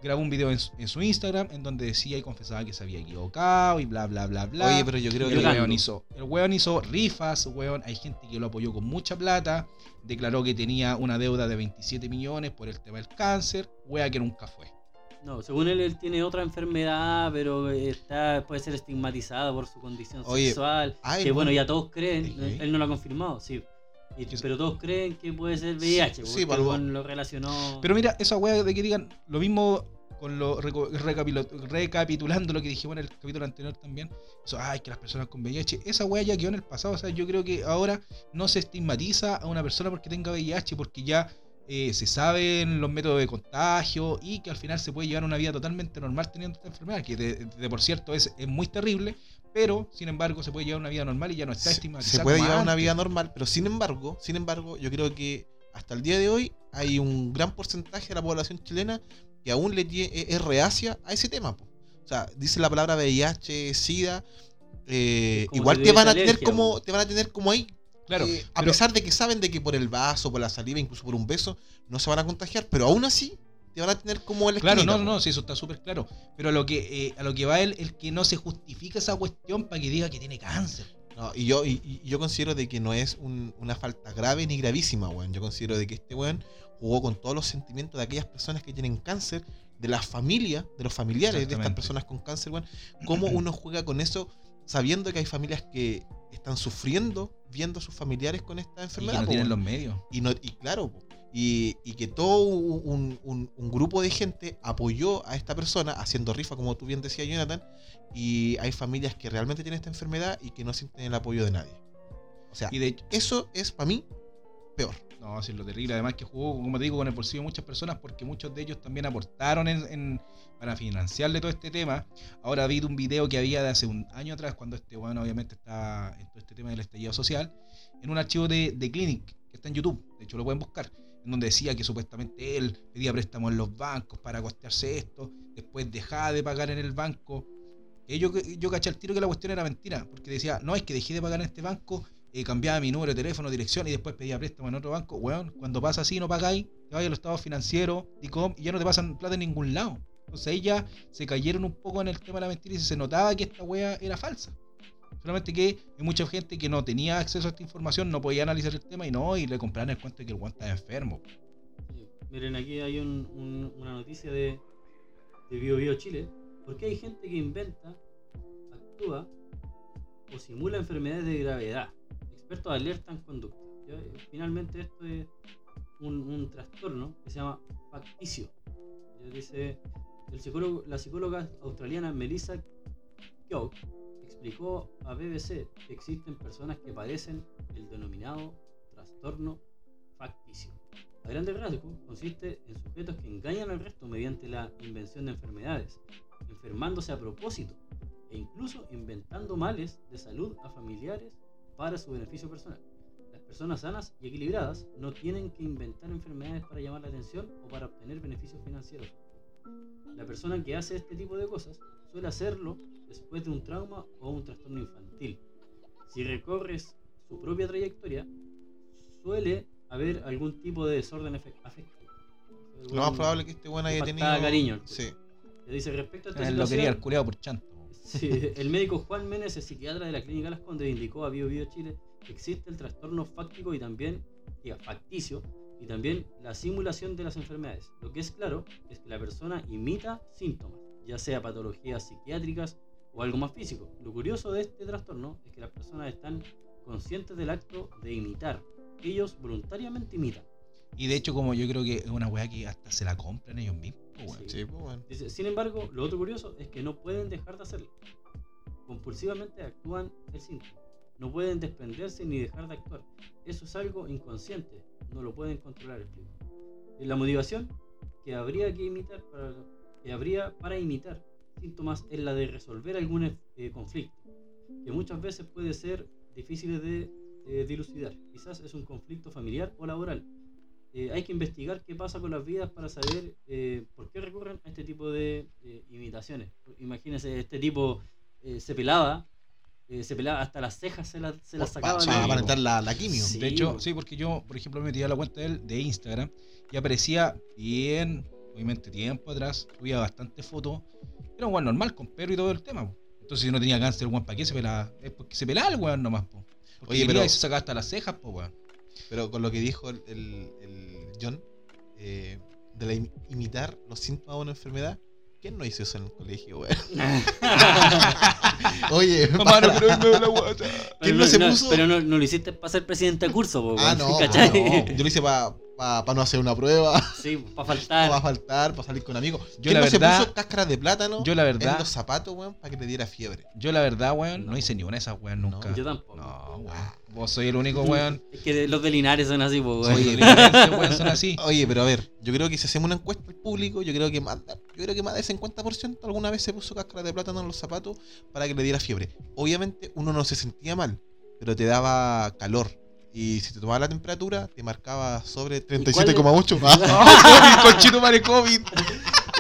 grabó un video en su, en su Instagram en donde decía y confesaba que se había equivocado y bla, bla, bla, bla. Oye, pero yo creo el que. Llorando. weón hizo, el weón hizo rifas, weón. Hay gente que lo apoyó con mucha plata. Declaró que tenía una deuda de 27 millones por el tema del cáncer. Wea que nunca fue. No, según él, él tiene otra enfermedad, pero está, puede ser estigmatizado por su condición Oye, sexual. ay, que bueno, ya todos creen, él no lo ha confirmado, sí. Pero todos creen que puede ser VIH, Sí, porque el para weón lo relacionó. Pero mira, esa wea de que digan lo mismo con lo recapitulando lo que dijimos en el capítulo anterior también. Eso, ay, que las personas con VIH, esa wea ya quedó en el pasado. O sea, yo creo que ahora no se estigmatiza a una persona porque tenga VIH, porque ya eh, se saben los métodos de contagio y que al final se puede llevar una vida totalmente normal teniendo esta enfermedad, que de, de por cierto es, es muy terrible, pero sin embargo se puede llevar una vida normal y ya no está se, estigmatizada. se puede llevar una vida normal, pero sin embargo, sin embargo, yo creo que hasta el día de hoy hay un gran porcentaje de la población chilena que aún le eh, es reacia a ese tema. po. O sea, dice la palabra VIH, SIDA, eh, igual te van a tener alergia, como te van a tener como ahí. Claro, eh, a pero- pesar de que saben de que por el vaso, por la saliva, incluso por un beso, no se van a contagiar, pero aún así te van a tener como el Claro, no, no, sí, eso está súper claro. Pero a lo que eh, a lo que va él, el que no se justifica esa cuestión para que diga que tiene cáncer. No, y yo, y, y yo considero de que no es un- una falta grave ni gravísima, weón. Yo considero de que este weón jugó con todos los sentimientos de aquellas personas que tienen cáncer, de las familias, de los familiares de estas personas con cáncer, weón. Cómo uno juega con eso sabiendo que hay familias que están sufriendo viendo a sus familiares con esta Y que enfermedad. no po, tienen weón. los medios. Y, no, y claro, po, y, y que todo un, un- un grupo de gente apoyó a esta persona haciendo rifa, como tú bien decías, Jonathan. Y hay familias que realmente tienen esta enfermedad y que no sienten el apoyo de nadie. O sea, Y de hecho, eso es para mí peor. No, sí, lo terrible. Además que jugó, como te digo, con el bolsillo de muchas personas porque muchos de ellos también aportaron en, en- para financiarle todo este tema. Ahora vi un video que había de hace un año atrás, cuando este bueno obviamente está en todo este tema del estallido social, en un archivo de, de Clinic, que está en YouTube, de hecho lo pueden buscar, en donde decía que supuestamente él pedía préstamos en los bancos para costearse esto, después dejaba de pagar en el banco. Y yo, yo caché al tiro que la cuestión era mentira, porque decía, no, es que dejé de pagar en este banco, eh, cambiaba mi número de teléfono, dirección y después pedía préstamo en otro banco. Weón, cuando pasa así no pagáis, te vas a los estados financieros, y ya no te pasan plata en ningún lado. Entonces ahí se cayeron un poco en el tema de la mentira y se notaba que esta wea era falsa. Solamente que hay mucha gente que no tenía acceso a esta información, no podía analizar el tema y no, y le compraron el cuento de que el weón estaba enfermo. Miren, aquí hay un- un- una noticia de, de Bio Bio Chile. Porque hay gente que inventa, actúa o simula enfermedades de gravedad. Expertos alertan conducta. ¿ya? Finalmente esto es un, trastorno que se llama facticio. Dice, la psicóloga australiana Melissa Keogh explicó a BBC que existen personas que padecen el denominado trastorno facticio. A grandes rasgos, consiste en sujetos que engañan al resto mediante la invención de enfermedades, enfermándose a propósito e incluso inventando males de salud a familiares para su beneficio personal. Las personas sanas y equilibradas no tienen que inventar enfermedades para llamar la atención o para obtener beneficios financieros. La persona que hace este tipo de cosas suele hacerlo después de un trauma o un trastorno infantil. Si recorres su propia trayectoria, suele haber algún tipo de desorden afe- afectivo. Lo más probable es que este weón haya tenido. cariño. Sí. Le dice respecto a esta Él lo quería el culeado por chanto. sí, el médico Juan Menes, el psiquiatra de la Clínica Las Condes, indicó a Bio Bio Chile que existe el trastorno fáctico y también, diga, facticio, y también la simulación de las enfermedades. Lo que es claro es que la persona imita síntomas, ya sea patologías psiquiátricas o algo más físico. Lo curioso de este trastorno es que las personas están conscientes del acto de imitar. Ellos voluntariamente imitan. Y de hecho, como yo creo que es una weá que hasta se la compran ellos mismos, po, weón. Sí. Sí, pues, weón. Dice, sin embargo, lo otro curioso es que no pueden dejar de hacerlo. Compulsivamente actúan el síntoma. No pueden desprenderse ni dejar de actuar. Eso es algo inconsciente. No lo pueden controlar, explico. La motivación que habría que imitar para, que habría para imitar síntomas es la de resolver algún eh, conflicto, que muchas veces puede ser difícil de eh, dilucidar. Quizás es un conflicto familiar o laboral. Eh, hay que investigar qué pasa con las vidas para saber eh, por qué recurren a este tipo de eh, imitaciones. Imagínense, este tipo eh, se pelaba, eh, se pelaba hasta las cejas, se, las se las Pa- sacaba. Para aparentar la, la quimio. Sí. De hecho, sí, porque yo, por ejemplo, me metía a la cuenta de él de Instagram y aparecía bien, obviamente tiempo atrás, subía bastante fotos. Era un weón normal, con perro y todo el tema. po. Entonces, si no tenía cáncer, weón, ¿para qué se pelaba? Es porque se pelaba el weón nomás, po. Porque Oye, pero- y se sacaba hasta las cejas, po, weón. Pero con lo que dijo el, el- el John, eh, de la im- imitar los síntomas de una enfermedad, ¿quién no hizo eso en el colegio, weón? Oye, Mamá, no quiero irme de la guata. ¿Quién no se no, puso? Pero no, no lo hiciste para ser presidente de curso, po, Ah, weón, no, ¿cachai? no, yo lo hice para no hacer una prueba, Sí, para para faltar. faltar, para salir con amigos. Yo ¿Quién la no verdad- se puso cáscaras de plátano Yo la en verdad, los zapatos, weón, para que le diera fiebre? yo la verdad, weón, no, No. hice ni una de esas weón nunca. Yo tampoco. No, weón. Vos soy el único weón. Es que los de Linares son así, po, weón. Oye, weón, son así. Oye, pero a ver, yo creo que si hacemos una encuesta al público, yo creo que más, yo creo que más de 50% alguna vez se puso cáscara de plátano en los zapatos para que le diera fiebre. Obviamente uno no se sentía mal, pero te daba calor. Y si te tomaba la temperatura, te marcaba sobre 37,8. Ah, ¡Oh, conchito madre COVID!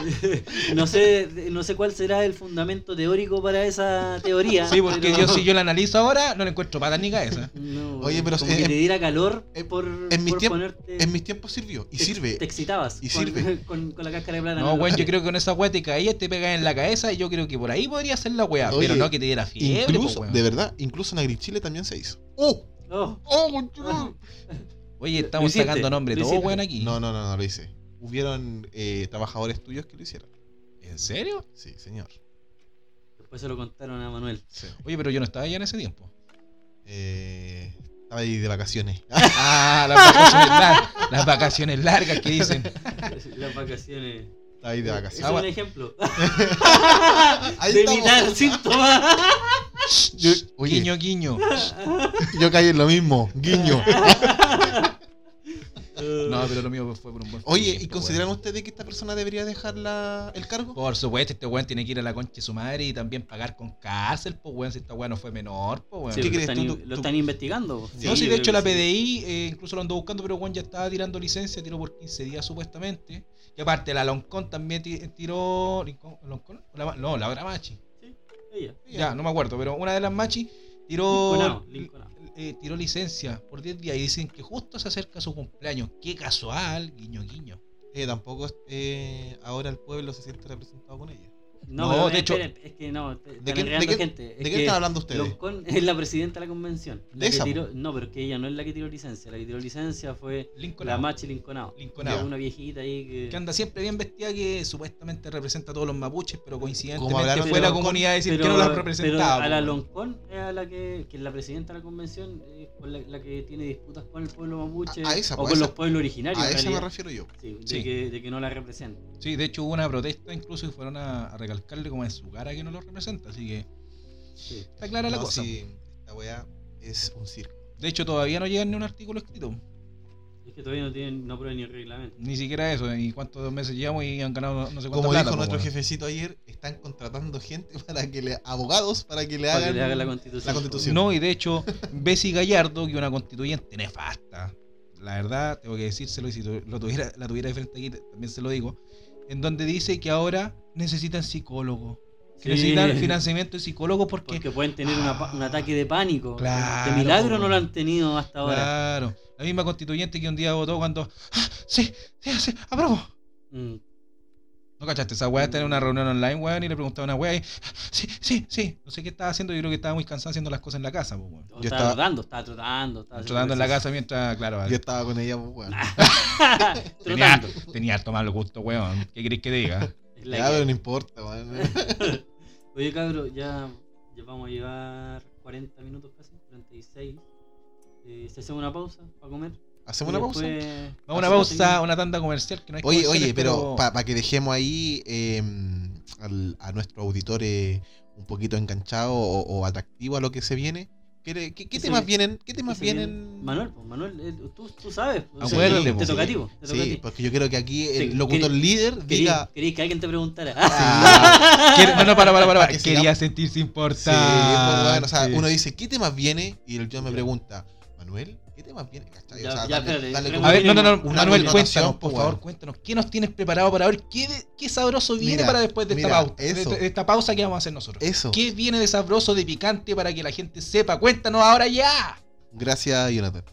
no sé no sé cuál será el fundamento teórico para esa teoría. Sí, porque pero- yo si yo la analizo ahora, no le encuentro patas ni cabeza. No, Oye, pero como en- que te diera calor en- por, en mis por ponerte. en mis tiempos sirvió y te- sirve. Te excitabas. Y con, sirve. Con, con la cáscara de plátano. No, weón, yo creo que con esa weá te caías, te pegas en la cabeza y yo creo que por ahí podría ser la weá. Pero no que te diera fiebre, Incluso, de verdad, incluso en Agrichile también se hizo. ¡Oh! Oh. ¡Oh, conchudo! Oye, estamos sacando nombre todo, weón, aquí. No, no, no, no lo hice. Hubieron eh, trabajadores tuyos que lo hicieron. ¿En serio? Sí, señor. Después se lo contaron a Manuel. Sí. Oye, pero yo no estaba allá en ese tiempo. Eh, estaba ahí de vacaciones. Ah, las vacaciones, lar- las vacaciones largas que dicen. Las vacaciones. Estaba ahí de vacaciones. es Ah, un bueno. ejemplo. Ahí de imitar síntomas. Yo, oye, Guiño, guiño. yo caí en lo mismo. Guiño. No, pero lo mío fue por un buen Oye, tiempo, ¿y consideran ustedes que esta persona debería dejar la- el cargo? weón. Por supuesto, este weón tiene que ir a la concha de su madre y también pagar con cárcel, pues weón, si esta weón no fue menor, pues weón. Sí, ¿Qué lo crees están, tú? in- Tú- lo tú- están investigando. no, Sí, de hecho la. PDI eh, incluso lo andó buscando, pero Juan ya estaba tirando licencia, tiró por 15 días supuestamente. Y aparte, la Loncón también ti- tiró. ¿Loncón? ¿O la ma- no, la otra Machi. Sí, ella. Ya, no me acuerdo, pero una de las Machi tiró. Lincolnao, Lincolnao. eh, tiró licencia por 10 días y dicen que justo se acerca su cumpleaños. Qué casual, guiño, guiño. Eh, tampoco eh, ahora el pueblo se siente representado con ella. No, pero, de hecho- es que no, te- ¿De qué- de qué- gente. ¿De Es qué están hablando ustedes? Loncón es la presidenta de la convención. La De que esa, tiró- no, pero es que ella no es la que tiró licencia. La que tiró licencia fue Lincoln. la Machi Linconao. Es Una viejita ahí que. Que anda siempre bien vestida, que supuestamente representa a todos los mapuches, pero Como coincidentemente fue la comunidad a decir pero, que no las pero representaba. a la. Loncón es a la que, que es la presidenta de la convención, es con la, la que tiene disputas con el pueblo mapuche A- a esa, o con los esa- pueblos originarios. A eso me refiero yo. Sí, de. Que, de que no la representa. Sí, de hecho hubo una protesta incluso y fueron a, a recalcarle como en su cara que no lo representa, así que Sí. está clara la cosa. sí, esta weá es un circo. De hecho todavía no llega ni un artículo escrito, Es que todavía no tienen, no aprueban ni el reglamento. ni siquiera eso, y cuántos meses llevamos y han ganado no sé cuánto Como plata, dijo nuestro jefecito ayer, están contratando gente para que le. abogados para que le Para hagan. que le hagan la constitución. la constitución. No, y de hecho, Bessie Gallardo, que es una constituyente nefasta, la verdad, tengo que decírselo, y si lo tuviera, la tuviera de frente aquí, también se lo digo, en donde dice que ahora necesitan que Sí. necesitan financiamiento de psicólogos porque... Porque pueden tener una un ataque de pánico. Claro, de milagro no lo han tenido hasta ahora. Claro, la misma constituyente que un día votó cuando... "Ah, sí, sí, sí, aprobo. Mm. ¿No cachaste? Esa weá está en una reunión online, weón, y le preguntaba a una weá y... "Ah, Sí, sí, sí. No sé qué estaba haciendo, yo creo que estaba muy cansado haciendo las cosas en la casa, pues, weón. O Yo estaba estaba- trotando, estaba trotando. Estaba Trotando en la casa mientras, claro, Yo estaba con ella, pues, weón. tenía, trotando. tenía harto mal gusto, weón. ¿Qué querés que diga? La Ya, que- pero no importa, weón. Oye, cabro, ya, ya vamos a llevar 40 minutos casi, 36. Eh, ¿Se hace una pausa para comer? ¿Hacemos Y una pausa? Vamos a una pausa, una tanda comercial que no hay Oye, oye, pero para que dejemos ahí eh, al- a nuestro auditor eh, un poquito enganchado o, o atractivo a lo que se viene, ¿qué, qué- qué ¿Qué se temas viene? vienen? ¿Qué temas se viene- vienen? Manuel, pues, Manuel, eh, tú, tú sabes. sea, Acuérdate, te pues. toca a Sí, ti, pues, Sí, ti. porque yo quiero que aquí el Sí, locutor querí- líder Querí, diga... querí que alguien te preguntara. Ah, Quiere- no, no, para, para, para, Para que Quería sentirse sí, importante. pues, bueno, o sea, uno dice, ¿qué temas viene? Y el yo me pregunta, Manuel, ¿qué temas viene? ¿Cachai? Ya, o sea, ya, dale- espérate, dale tenemos como- A ver, no, no, no, Una Manuel, cuéntanos, por pues, favor, cuéntanos. ¿Qué nos tienes preparado para ver qué, de- qué sabroso viene Mira, para después de esta, pausa, eso. de esta pausa que vamos a hacer nosotros? Eso. ¿Qué viene de sabroso, de picante para que la gente sepa? Cuéntanos ahora ya. Gracias, Jonathan.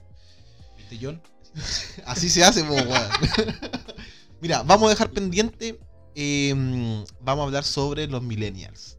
¿Viste, John? Así se hace, weón. Mira, vamos a dejar pendiente. eh, vamos a hablar sobre los millennials.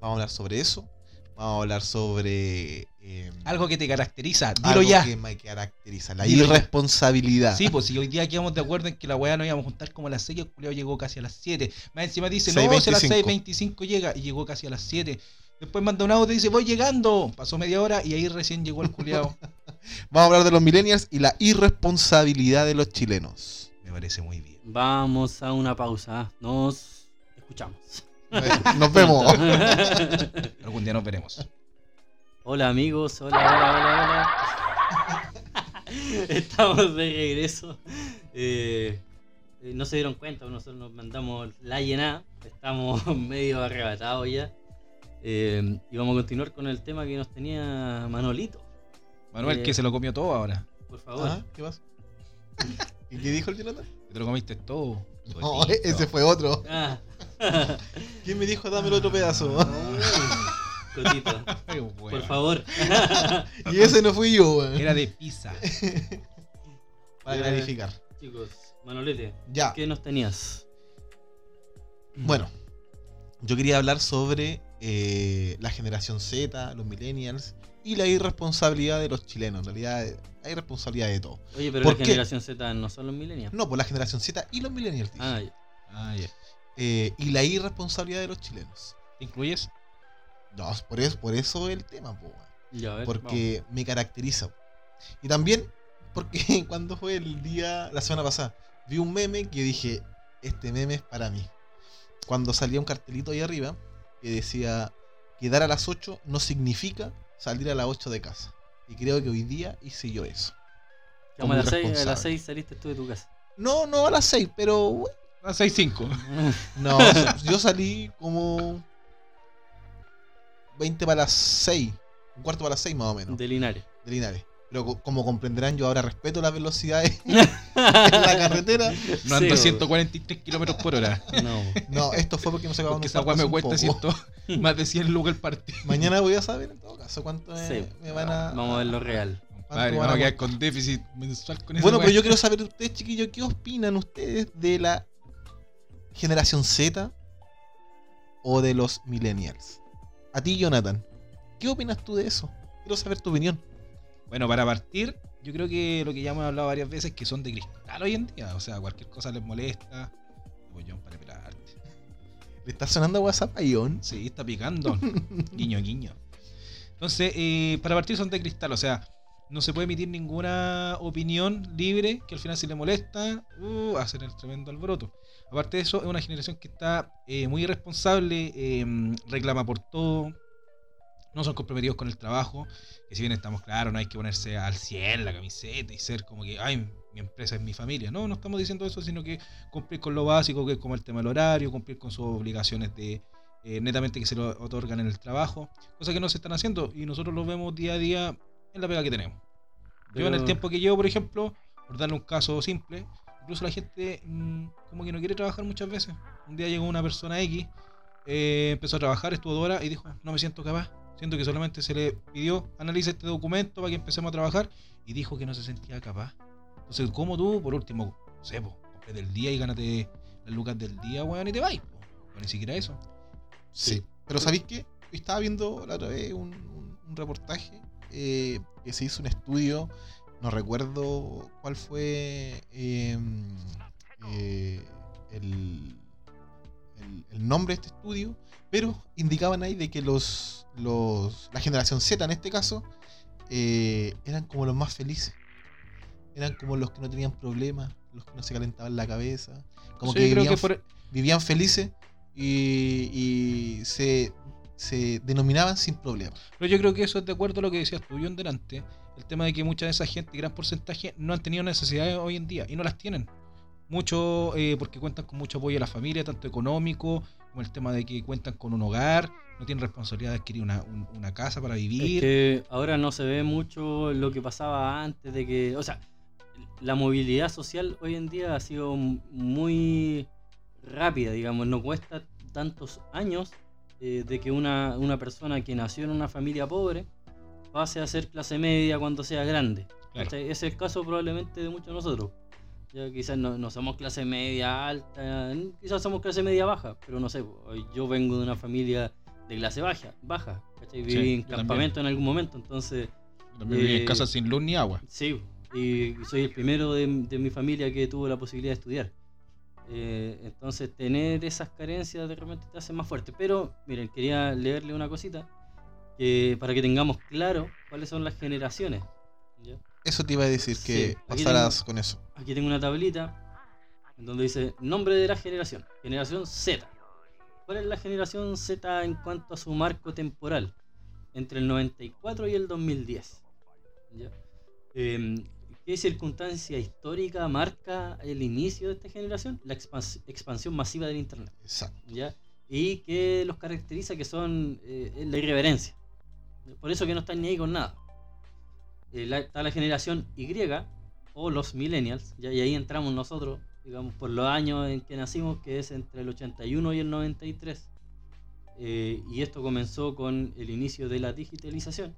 Vamos a hablar sobre eso. Vamos a hablar sobre. Eh, Algo que te caracteriza, dilo algo ya. que me caracteriza, la Dilo ya. irresponsabilidad. Sí, pues si hoy día quedamos de acuerdo en que la weá nos íbamos a juntar como a las 6 y el culiao llegó casi a las 7. Más encima dice, no, si a las 6:25. 6.25 llega y llegó casi a las 7. Después manda un audio y dice, voy llegando. Pasó media hora y ahí recién llegó el culiao. Vamos a hablar de los millennials y la irresponsabilidad de los chilenos. Me parece muy bien. Vamos a una pausa. Nos escuchamos. Nos vemos. Algún día nos veremos. Hola amigos, hola, hola, hola, hola. Estamos de regreso. Eh, eh, no se dieron cuenta, nosotros nos mandamos la llenada. Estamos medio arrebatados ya. Eh, y vamos a continuar con el tema que nos tenía Manolito. Manuel, Eh, que se lo comió todo ahora. Por favor. Ah, ¿Qué pasa? ¿Y qué dijo el Jonathan? Que te lo comiste todo. No, ese fue otro. Ah. ¿Quién me dijo dame el otro pedazo? Por favor. y ese no fui yo, weón. Era de pizza. Para clarificar. Chicos, Manolete, Ya. ¿qué nos tenías? Bueno, yo quería hablar sobre eh, la generación Z, los millennials y la irresponsabilidad de los chilenos. En realidad, hay responsabilidad de todo. Oye, pero ¿Por la qué? generación Z no son los millennials. No, por la generación Z y los millennials. dije. Ah, ya. Ah. Eh, y la irresponsabilidad de los chilenos. ¿Te incluyes? No, por eso, por eso el tema, po. Ya, ver, porque me caracteriza. Y también porque cuando fue el día, la semana pasada, vi un meme que dije, este meme es para mí. Cuando salía un cartelito ahí arriba que decía, quedar a las 8 no significa salir a las 8 de casa. Y creo que hoy día hice yo eso. Como a las muy 6 a las responsable. seis saliste tú de tu casa. No, no a las 6, pero bueno, A 6-5. no, yo salí como 20 para las 6, un cuarto para las 6 más o menos, de, de Linares. Linares. Pero co- como comprenderán, yo ahora respeto las velocidades en la carretera. No ando Sí, 143 kilómetros por hora. No. No, esto fue porque me sacaban Porque un esa me cuesta. 100, más de 100 lucas el partido. Mañana voy a saber en todo caso cuánto me, Sí. me van a. Vamos a ver lo real. Padre, van a vamos a quedar con déficit mensual con esa Bueno, pero yo quiero saber de ustedes, chiquillos, ¿qué opinan ustedes de la generación Z o de los millennials? A ti, Jonathan, ¿qué opinas tú de eso? Quiero saber tu opinión. Bueno, para partir, yo creo que lo que ya hemos hablado varias veces que son de cristal hoy en día. O sea, cualquier cosa les molesta. Yo para pelarte. ¿Le está sonando WhatsApp a Ion? Sí, está picando. guiño, guiño. Entonces, eh, para partir son de cristal. O sea, no se puede emitir ninguna opinión libre que al final si le molesta, uh, hacen el tremendo alboroto. Aparte de eso, es una generación que está eh, muy irresponsable, eh, reclama por todo, no son comprometidos con el trabajo, que si bien estamos claros, no hay que ponerse al 100 la camiseta y ser como que, ay, mi empresa es mi familia. No, no estamos diciendo eso, sino que cumplir con lo básico, que es como el tema del horario, cumplir con sus obligaciones de eh, netamente que se lo otorgan en el trabajo, cosas que no se están haciendo y nosotros lo vemos día a día en la pega que tenemos. Yo en el Pero- tiempo que llevo, por ejemplo, por darle un caso simple, incluso la gente mm, como que no quiere trabajar muchas veces. Un día llegó una persona X, eh, empezó a trabajar, estuvo dos horas y dijo, no me siento capaz. Siento que solamente se le pidió, analiza este documento para que empecemos a trabajar y dijo que no se sentía capaz. Entonces, ¿cómo tú, por último, no sé, po, comprate el día y gánate las lucas del día, weón, y te vais? po? Ni siquiera eso. Sí. Pero ¿sabéis qué? Estaba viendo la otra vez un, un- un reportaje eh, que se hizo un estudio, no recuerdo cuál fue eh, eh, el, el- el nombre de este estudio, pero indicaban ahí de que los, los la generación Z en este caso eh, eran como los más felices. Eran como los que no tenían problemas, los que no se calentaban la cabeza, como Sí, que vivían que por- vivían felices y, y se, se denominaban sin problemas. Pero yo creo que eso es de acuerdo a lo que decías tú, John, delante. El tema de que mucha de esa gente, gran porcentaje, no han tenido necesidades hoy en día y no las tienen. Mucho eh, porque cuentan con mucho apoyo de la familia, tanto económico como el tema de que cuentan con un hogar, no tienen responsabilidad de adquirir una, un- una casa para Es vivir. que ahora no se ve mucho lo que pasaba antes de que. O sea, la movilidad social hoy en día ha sido muy rápida, digamos. No cuesta tantos años eh, de que una, una persona que nació en una familia pobre pase a ser clase media cuando sea grande. Claro. ¿cachai? Ese es el caso probablemente de muchos de nosotros. Ya quizás no, no somos clase media alta, quizás somos clase media baja, pero no sé, po, yo vengo de una familia de clase baja, baja, ¿cachai? Viví Sí, en también. campamento en algún momento, entonces También viven en eh, casa sin luz ni agua. sí, y soy el primero de, de mi familia que tuvo la posibilidad de estudiar. Eh, entonces tener esas carencias de repente te hace más fuerte. Pero miren, quería leerle una cosita para que tengamos claro cuáles son las generaciones. ¿ya? Eso te iba a decir, que Sí, aquí pasaras con eso. Aquí tengo una tablita en donde dice nombre de la generación, generación Z. ¿Cuál es la generación Z en cuanto a su marco temporal? Entre el 94 y el 2010. ¿Ya? Em, ¿Qué circunstancia histórica marca el inicio de esta generación? La expans- expansión masiva del Internet. Exacto. ¿ya? Y que los caracteriza que son eh, la irreverencia. Por eso que no están ni ahí con nada. Eh, la- está la generación Y o los millennials, ¿ya? y ahí entramos nosotros, digamos, por los años en que nacimos, que es entre el 81 y el 93. Eh, y esto comenzó con el inicio de la digitalización.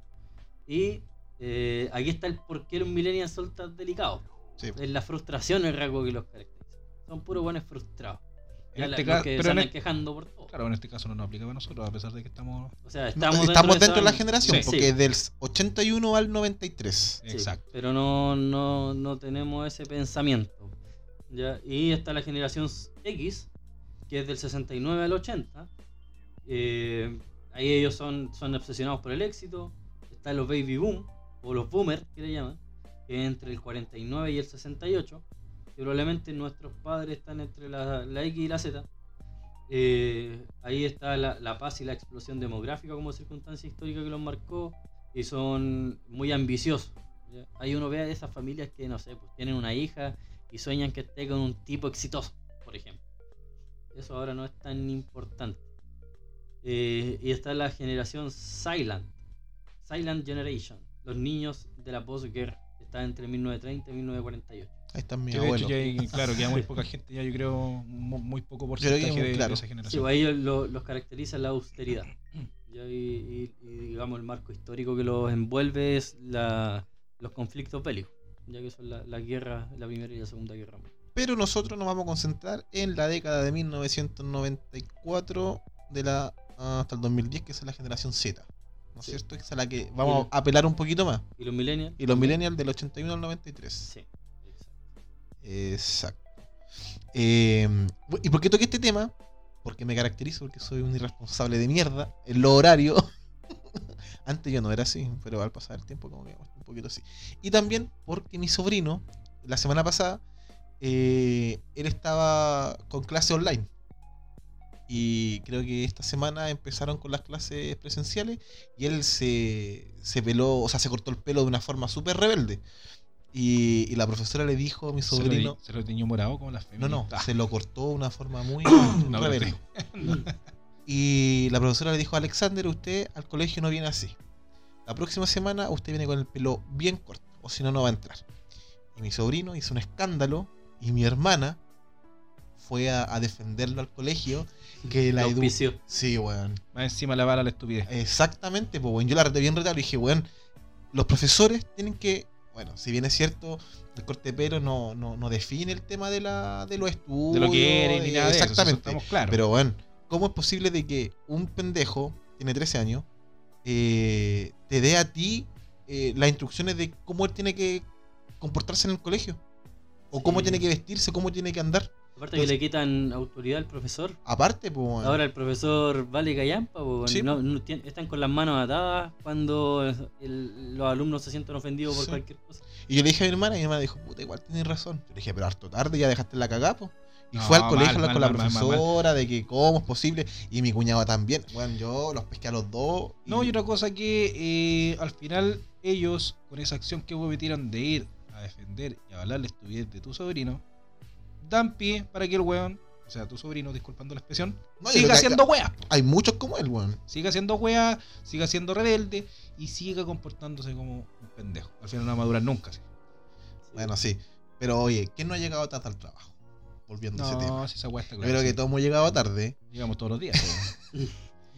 Y eh, aquí está el por qué los millennials son tan delicados. Sí. Es la frustración el rasgo que los caracteriza. Son puros buenos frustrados. En este la- los que pero se en el- quejando por todo. Claro, en este caso no nos aplica para nosotros, a pesar de que estamos. O sea, No, estamos, estamos dentro, de la generación, Sí. porque del 81 al 93. Sí, Exacto. pero no, no, no tenemos ese pensamiento. ¿ya? Y está la generación X, que es del 69 al 80. Eh, ahí ellos son, son obsesionados por el éxito. Están los baby boom, o los boomers, que le llaman, que entre el 49 y el 68. Que probablemente nuestros padres están entre la, la X y la Z. Eh, ahí está la, la paz y la explosión demográfica como circunstancia histórica que los marcó y son muy ambiciosos. ¿ya? Ahí uno ve a esas familias que, no sé, pues tienen una hija y sueñan que esté con un tipo exitoso, por ejemplo. Eso ahora no es tan importante. Eh, y está la generación Silent, Silent Generation, los niños de la posguerra, que está entre 1930 y 1948. Ahí está mi Que de hecho abuelo. ya hay- claro, queda muy poca gente, ya yo creo, mu- muy poco porcentaje que, de, de claro. esa Sí, generación. pues ahí lo- los caracteriza la austeridad. Ya, y, y- y, digamos el marco histórico que los envuelve es la, los conflictos bélicos, ya que son la, la guerra, la primera y la segunda guerra mundial. Pero nosotros nos vamos a concentrar en la década de 1994 de la, hasta el 2010, que es la generación Z. ¿No es Sí. cierto? Es a la que vamos a apelar un poquito más. ¿Y los millennials? Y los millennials del 81 al 93. Sí, exacto. Exacto. Eh, ¿Y por qué toqué este tema? Porque me caracterizo porque soy un irresponsable de mierda en lo horario. Antes yo no era así, pero al pasar el tiempo como que un poquito así. Y también porque mi sobrino, la semana pasada, eh, él estaba con clase online. Y creo que esta semana empezaron con las clases presenciales y él se, se peló, o sea, se cortó el pelo de una forma súper rebelde. Y, y la profesora le dijo a mi lo sobrino... Se lo tiñó morado como las No, no, feministas. se lo cortó de una forma muy No, rebelde. Y la profesora le dijo a Alexander, usted al colegio no viene así. La próxima semana usted viene con el pelo bien corto, o si no, no va a entrar. Y mi sobrino hizo un escándalo y mi hermana fue a, a defenderlo al colegio. Que la edu-. Sí, weón. Más encima la bala la estupidez. Exactamente, pues, weón. Yo la reté bien retado y dije, weón, los profesores tienen que. Bueno, si bien es cierto, el corte de pelo no, no, no define el tema de, la, de los estudios. De lo que eres ni eh, nada de eso, Exactamente. eso estamos claros. Pero bueno, ¿cómo es posible de que un pendejo, tiene 13 años, eh, te dé a ti eh, las instrucciones de cómo él tiene que comportarse en el colegio? O cómo Sí. tiene que vestirse, cómo tiene que andar. Aparte que le quitan autoridad al profesor. Aparte, pues. Ahora el profesor vale callampa, po, Sí. no- no tien- están con las manos atadas cuando el- los alumnos se sienten ofendidos por Sí. cualquier cosa. Y yo le dije a mi hermana, y mi hermana dijo, puta, igual tienes razón. Yo le dije, pero harto tarde, ya dejaste la cagada, po. Y No, fue al mal, colegio a hablar mal, con la mal, mal, mal, mal. profesora de que cómo es posible. Y mi cuñado también. Bueno, yo los pesqué a los dos. No, y otra cosa que eh, al final ellos, con esa acción que cometieron de ir a defender y a hablarle estupidez de tu sobrino, dan pie para que el weón, o sea, tu sobrino, disculpando la expresión, No, yo siga haciendo weas. Hay muchos como él, weón. Siga siendo wea, siga siendo rebelde y siga comportándose como un pendejo. Al final no va a madurar nunca. ¿sí? Bueno, sí. Pero oye, ¿quién no ha llegado tarde al trabajo? Volviendo a ese tema. No, si esa wea está Yo clara. creo que todos hemos llegado tarde. Llegamos todos los días.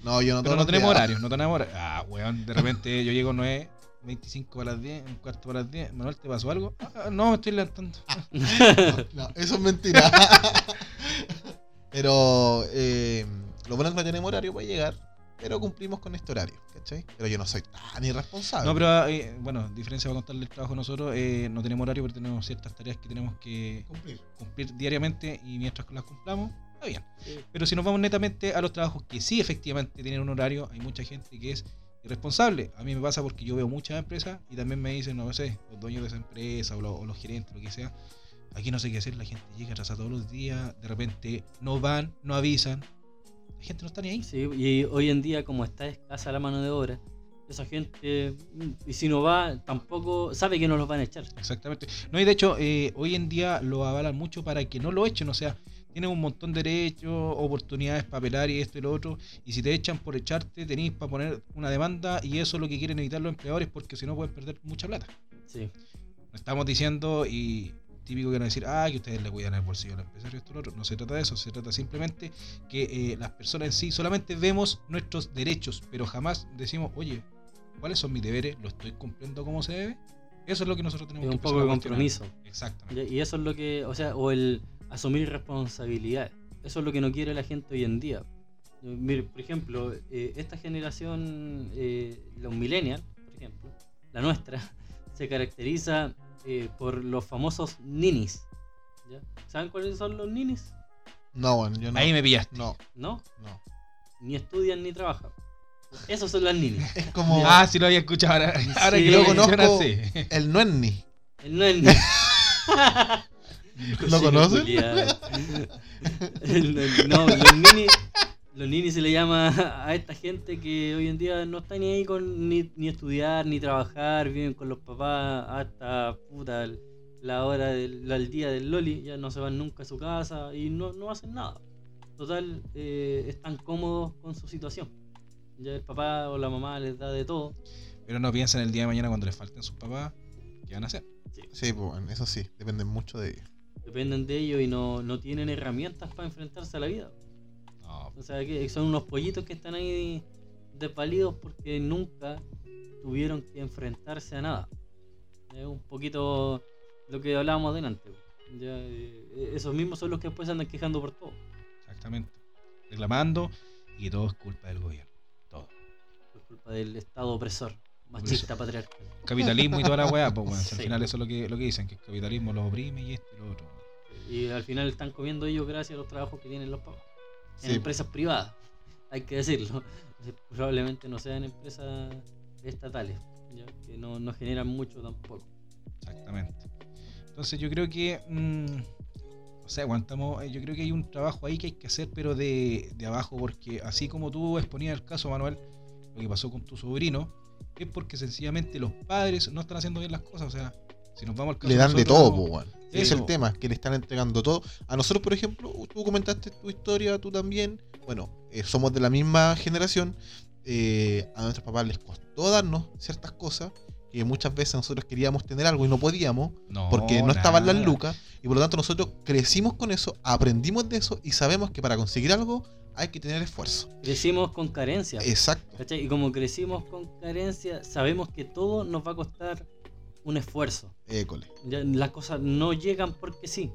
No, yo no Pero no tenemos días. horario, no tenemos horario. Ah, weón, de repente yo llego 9, 25 para las 10, un cuarto para las 10. Manuel, ¿te pasó algo? Ah, no, me estoy levantando. No, eso es mentira. pero eh, lo bueno es que no tenemos horario para llegar. Pero cumplimos con este horario, ¿cachai? Pero yo no soy tan irresponsable. No, pero eh, bueno, diferencia para contarle el trabajo nosotros, eh, no tenemos horario, pero tenemos ciertas tareas que tenemos que Cumplir. cumplir diariamente y mientras las cumplamos, está bien. Sí. Pero si nos vamos netamente a los trabajos que sí efectivamente tienen un horario, hay mucha gente que es irresponsable. A mí me pasa porque yo veo muchas empresas y también me dicen, no sé, los dueños de esa empresa o, lo- o los gerentes, lo que sea, aquí no sé qué hacer, la gente llega atrasada todos los días, de repente no van, no avisan, la gente no está ni ahí. Sí, y hoy en día, como está escasa la mano de obra, esa gente, mm, y si no va, tampoco sabe que no los van a echar. Exactamente. No, y de hecho, eh, hoy en día lo avalan mucho para que no lo echen. O sea, tienen un montón de derechos, oportunidades para apelar y esto y lo otro. Y si te echan por echarte, tenéis para poner una demanda y eso es lo que quieren evitar los empleadores porque si no pueden perder mucha plata. Sí. No estamos diciendo y típico que van a decir, ah, que ustedes le cuidan el bolsillo al empresario, esto y lo otro. No se trata de eso, se trata simplemente que eh, las personas en sí solamente vemos nuestros derechos, pero jamás decimos, oye, ¿cuáles son mis deberes? ¿Lo estoy cumpliendo como se debe? Eso es lo que nosotros tenemos Es que un poco de compromiso. Exactamente. Y eso es lo que, o sea, o el asumir responsabilidades. Eso es lo que no quiere la gente hoy en día. Mire, por ejemplo, eh, esta generación, eh, los millennials, por ejemplo, la nuestra, se caracteriza eh, por los famosos ninis. ¿ya? ¿Saben cuáles son los ninis? No, bueno, yo no. Ahí me pillaste. No, ¿No? no. Ni estudian ni trabajan. Esos son las ninis. Es como Ah, sí lo había escuchado. Ahora, ahora Sí, que lo lo mencionas, conozco. sí. el no es ni. Él no es ni. ¿Lo conocen? No, los ninis los ninis se le llama a esta gente que hoy en día no está ni ahí con ni, ni estudiar, ni trabajar, viven con los papás hasta puta la hora del al día del Loli, ya no se van nunca a su casa y no, no hacen nada. Total, eh, están cómodos con su situación. Ya el papá o la mamá les da de todo. Pero no piensan el día de mañana cuando les falten sus papás, ¿qué van a hacer? Sí, pues, bueno, eso sí, depende mucho de ellos. Dependen de ellos y no, no tienen herramientas para enfrentarse a la vida. No, O sea, que son unos pollitos que están ahí desvalidos porque nunca tuvieron que enfrentarse a nada. Es un poquito lo que hablábamos delante. Ya, eh, esos mismos son los que después andan quejando por todo. exactamente. Reclamando y todo es culpa del gobierno. Todo. Por culpa del Estado opresor, machista, patriarcal. Capitalismo y toda la weá, pues bueno, Sí. al final eso es lo que, lo que dicen, que el capitalismo los oprime y esto y lo otro. Y al final están comiendo ellos gracias a los trabajos que tienen los papás. En Sí. empresas privadas, hay que decirlo. Probablemente no sean empresas estatales, ya, que no, no generan mucho tampoco. Exactamente. Entonces yo creo que, mm, o sea, aguantamos, eh, yo creo que hay un trabajo ahí que hay que hacer, pero de, de abajo, porque así como tú exponías el caso, Manuel, lo que pasó con tu sobrino, es porque sencillamente los padres no están haciendo bien las cosas, o sea, si nos vamos al caso Le dan de nosotros, todo, weón. Sí, Ese es el tema, que le están entregando todo. A nosotros, por ejemplo, tú comentaste tu historia, tú también. Bueno, eh, somos de la misma generación. eh, a nuestros papás les costó darnos ciertas cosas que muchas veces nosotros queríamos tener algo y no podíamos no, porque no estaban las lucas y por lo tanto nosotros crecimos con eso, aprendimos de eso y sabemos que para conseguir algo hay que tener esfuerzo. Crecimos con carencia. Exacto. ¿cachai? Y como crecimos con carencia, sabemos que todo nos va a costar un esfuerzo. École. Ya, las cosas no llegan porque sí.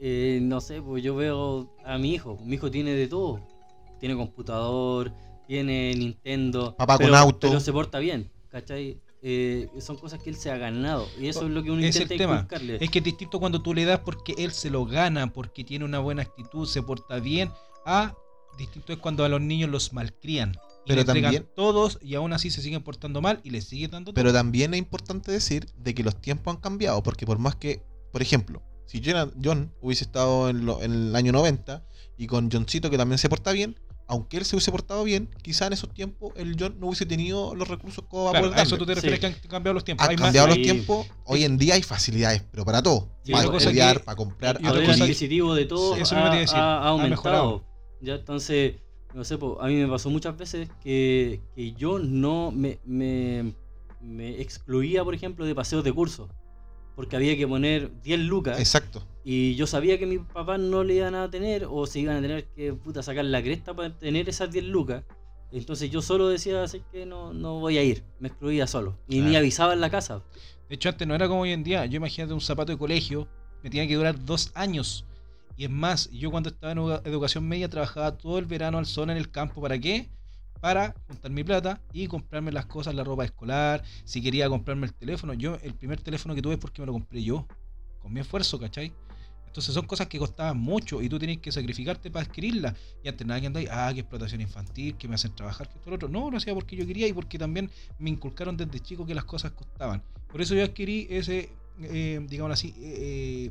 Eh, no sé, pues yo veo a mi hijo. Mi hijo tiene de todo. Tiene computador, tiene Nintendo. Papá con auto. Pero se porta bien, ¿cachai? Eh, son cosas que él se ha ganado. Y eso es lo que uno Es el intenta tema. inculcarle. Es que es distinto cuando tú le das porque él se lo gana, porque tiene una buena actitud, se porta bien, a distinto es cuando a los niños los malcrían. Y Pero le entregan también- todos y aún así se siguen portando mal y les sigue dando Pero todo. también es importante decir de que los tiempos han cambiado, porque por más que, por ejemplo, si John, John hubiese estado en, lo- en el año 90 y con Johncito que también se porta bien, aunque él se hubiese portado bien, quizá en esos tiempos el John no hubiese tenido los recursos como va a poder a eso darle. tú te Sí. refieres que han cambiado los tiempos. Han Hay más- cambiado los sí. tiempos, hoy en día hay facilidades, pero para todo. Sí, para estudiar, para comprar, y el adquisitivo de todo ha, ha ha aumentado. mejorado. ya entonces, no sé, po, a mí me pasó muchas veces que, que yo no me, me, me excluía, por ejemplo, de paseos de curso. Porque había que poner 10 lucas Exacto. y yo sabía que mis papás no le iban a tener o se iban a tener que puta, sacar la cresta para tener esas 10 lucas. Entonces yo solo decía así que no, no voy a ir, me excluía solo. Y ni avisaba en la casa. De hecho, antes no era como hoy en día. Yo imagínate un zapato de colegio, me tenía que durar dos años. Y es más, yo cuando estaba en edu- educación media trabajaba todo el verano al sol en el campo. ¿Para qué? Para juntar mi plata y comprarme las cosas, la ropa escolar. Si quería comprarme el teléfono, yo el primer teléfono que tuve es porque me lo compré yo. Con mi esfuerzo, ¿cachai? Entonces son cosas que costaban mucho y tú tienes que sacrificarte para adquirirlas. Y antes nada que andáis, ah, que explotación infantil, que me hacen trabajar, que esto lo otro. No, lo hacía porque yo quería y porque también me inculcaron desde chico que las cosas costaban. Por eso yo adquirí ese, eh, digamos así, eh,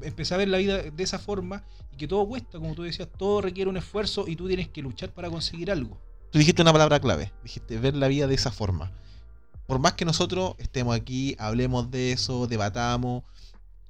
empecé a ver la vida de esa forma y que todo cuesta, como tú decías, todo requiere un esfuerzo y tú tienes que luchar para conseguir algo. Tú dijiste una palabra clave, dijiste ver la vida de esa forma. Por más que nosotros estemos aquí, hablemos de eso, debatamos,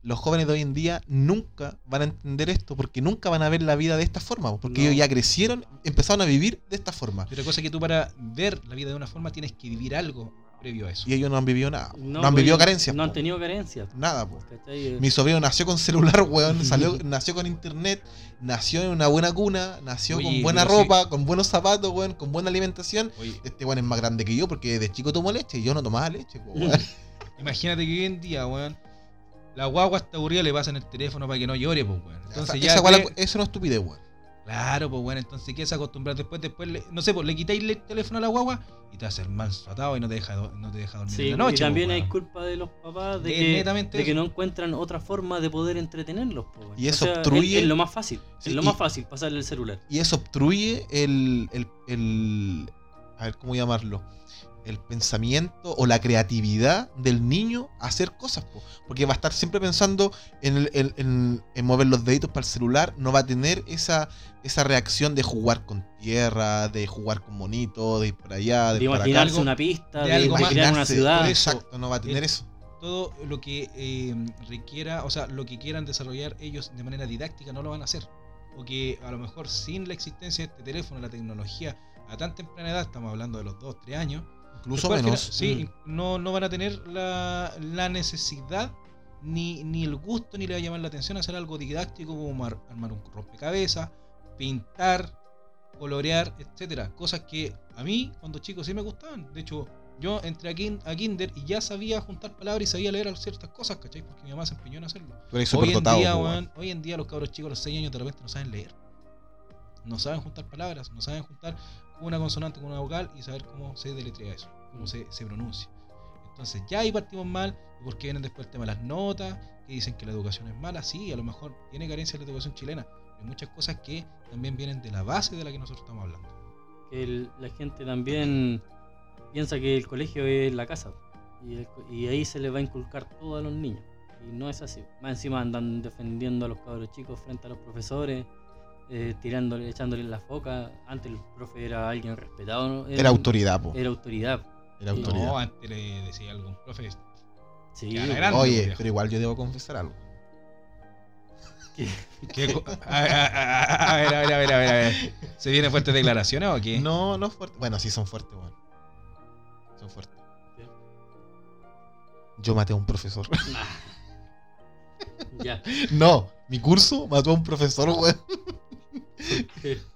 los jóvenes de hoy en día nunca van a entender esto porque nunca van a ver la vida de esta forma, porque No. ellos ya crecieron, empezaron a vivir de esta forma. Pero cosa que tú para ver la vida de una forma tienes que vivir algo previo a eso. Y ellos no han vivido nada, no, han pues, vivido carencias. No han tenido carencias. Nada. ¿cachai? Mi sobrino nació con celular, weón, salió, nació con internet, nació en una buena cuna, nació Oye, con buena sí. ropa, con buenos zapatos, weón, con buena alimentación. Oye, Este weón es más grande que yo porque de chico tomó leche y yo no tomaba leche, po, weón. imagínate que hoy en día, weón, la guagua está aburrida le pasan el teléfono para que no llore, pues, weón. Entonces Esa- ya. esa la- eso no es estupidez, weón. Claro, pues bueno, entonces ¿qué se acostumbrar después? Después, le- no sé, pues le quitáis el teléfono a la guagua y te hace el manso atado y no te deja, no te deja dormir Sí, en la noche. y también pues, hay culpa de los papás de Es que, de que no encuentran otra forma de poder entretenerlos. weón. Y eso O sea, obstruye- Es, es lo más fácil. Sí, es lo y- más fácil, pasarle el celular. Y eso obstruye el, el, el- A ver, ¿cómo llamarlo? El pensamiento o la creatividad del niño a hacer cosas, po. porque va a estar siempre pensando en, el- en- en- en mover los deditos para el celular, no va a tener esa, esa reacción de jugar con tierra, de jugar con monito, de ir por allá, de, De ir para acá. imaginarse una pista, de de, una Imaginarse, ciudad. Exacto, no va a tener Eh, eso. todo lo que eh, requiera, o sea, lo que quieran desarrollar ellos de manera didáctica no lo van a hacer. O que a lo mejor sin la existencia de este teléfono, la tecnología, a tan temprana edad, estamos hablando de los 2, 3 años, Incluso menos. final- sí, Mm. no, no van a tener la, la necesidad ni, ni el gusto ni le va a llamar la atención hacer algo didáctico como ar- armar un rompecabezas, pintar, colorear, etcétera. Cosas que a mí cuando chico sí me gustaban. De hecho, yo entré a, kin- a Kinder y ya sabía juntar palabras y sabía leer ciertas cosas, ¿cachai? Porque mi mamá se empeñó en hacerlo. Hoy en, superdotado, día, hoy en día los cabros chicos a los 6 años de repente no saben leer. No saben juntar palabras, no saben juntar una consonante con una vocal y saber cómo se deletrea eso, cómo se, se pronuncia. Entonces ya ahí partimos mal, porque vienen después el tema de las notas, que dicen que la educación es mala, sí, a lo mejor tiene carencia la educación chilena, pero muchas cosas que también vienen de la base de la que nosotros estamos hablando. el- la gente también piensa que el colegio es la casa y, el y ahí se le va a inculcar todo a los niños y no es así más encima andan defendiendo a los cabros chicos frente a los profesores eh, tirándole echándole la foca antes el profe era alguien respetado ¿no? Era autoridad, po. era autoridad Era autoridad. No, antes le decía algo un profe. sí grande. Oye, viejo. pero igual yo debo confesar algo. que- ¿Qué co- a, a- a- a ver, a ver, a ver, a ver, a ver. ¿Se vienen fuertes declaraciones o qué? No, no fuerte. Bueno, sí son fuertes, weón. Son fuertes. Yo maté a un profesor. ya no, mi curso mató a un profesor, weón.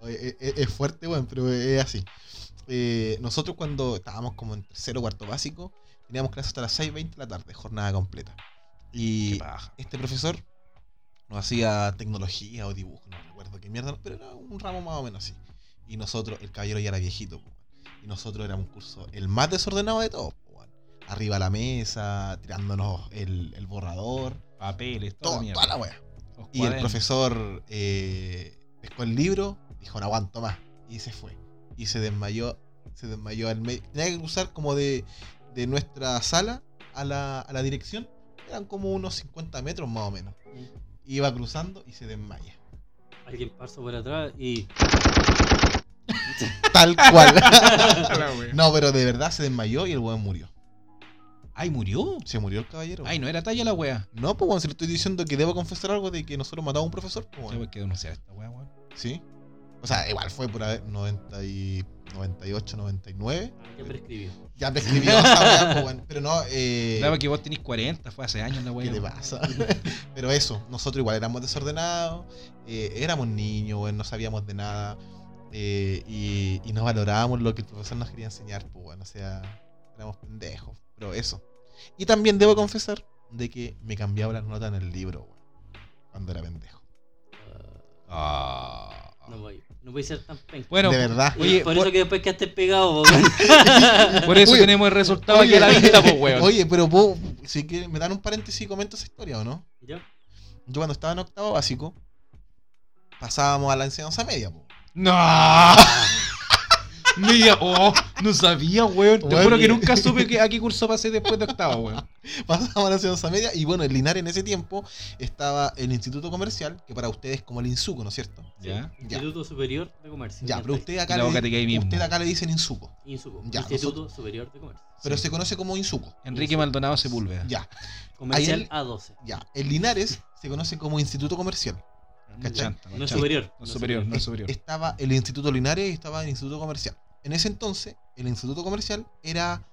Oye, e- e- es, fuerte, weón, pero es así. Eh, nosotros cuando estábamos como en tercero o cuarto básico, teníamos clases hasta las 6.20 de la tarde, jornada completa. Y este profesor nos hacía tecnología o dibujo, no recuerdo qué mierda, pero era un ramo más o menos así. Y nosotros, el caballero ya era viejito, weón. y nosotros éramos un curso el más desordenado de todos, weón. arriba a la mesa, tirándonos el, el borrador, Papeles, todo, toda la wea. Y el profesor eh, pescó el libro, dijo no aguanto más, y se fue. Y se desmayó, se desmayó al medio. Tenía que cruzar como de, de nuestra sala a la, a la dirección, eran como unos 50 metros más o menos. Iba cruzando y se desmaya. alguien pasó por atrás y Tal cual. No, pero de verdad se desmayó y el weón murió. Ay, murió. Se murió el caballero. Ay, no era talla la wea. No, pues weón, si le estoy diciendo que debo confesar algo de que nosotros matamos a un profesor, pues Tengo weón. que denunciar esta wea, weón. Sí. O sea, igual fue por ahí 90 y 98, 99. ya prescribió Ya me escribió esa weá, pues, weón. Pero no, eh. Daba que vos tenés 40, fue hace años la ¿Qué wea. te pasa? Pero eso, nosotros igual éramos desordenados, eh, éramos niños, weón, no sabíamos de nada. eh, y, y no valorábamos lo que el profesor nos quería enseñar, pues bueno, o sea, éramos pendejos. Pero eso. Y también debo confesar de que me cambiaba las notas en el libro, weón, cuando era pendejo. Ah, Ah. no voy no voy a ser tan penca Bueno, de verdad. Oye, por, por- eso que después quedaste pegado po, weón. por eso Oye, tenemos el resultado aquí oye, a la vista, pues weón. Oye, pero vos, si que me dan un paréntesis y comento esa historia, ¿o no? ¿Ya? Yo cuando estaba en octavo básico, pasábamos a la enseñanza media, po. No. Mira, oh, no sabía, weón. Te juro que nunca supe que, a qué curso pasé después de octavo, weón. Pasábamos a la enseñanza media y bueno, en Linares en ese tiempo estaba el Instituto Comercial, que para ustedes es como el INSUCO, ¿no es cierto? Ya. Instituto Superior de Comercio. Ya, pero usted acá, le, boca te cae mismo. usted acá le dicen INSUCO. Insuco. Ya, Instituto Superior de Comercio. pero Sí. se conoce como INSUCO. Enrique Maldonado Sepúlveda. Ya, Comercial Ahí A12. ya. En Linares se conoce como Instituto Comercial. No es chanta. superior. No es superior, no es superior. Estaba el Instituto Linares y estaba el Instituto Comercial. En ese entonces, el Instituto Comercial era.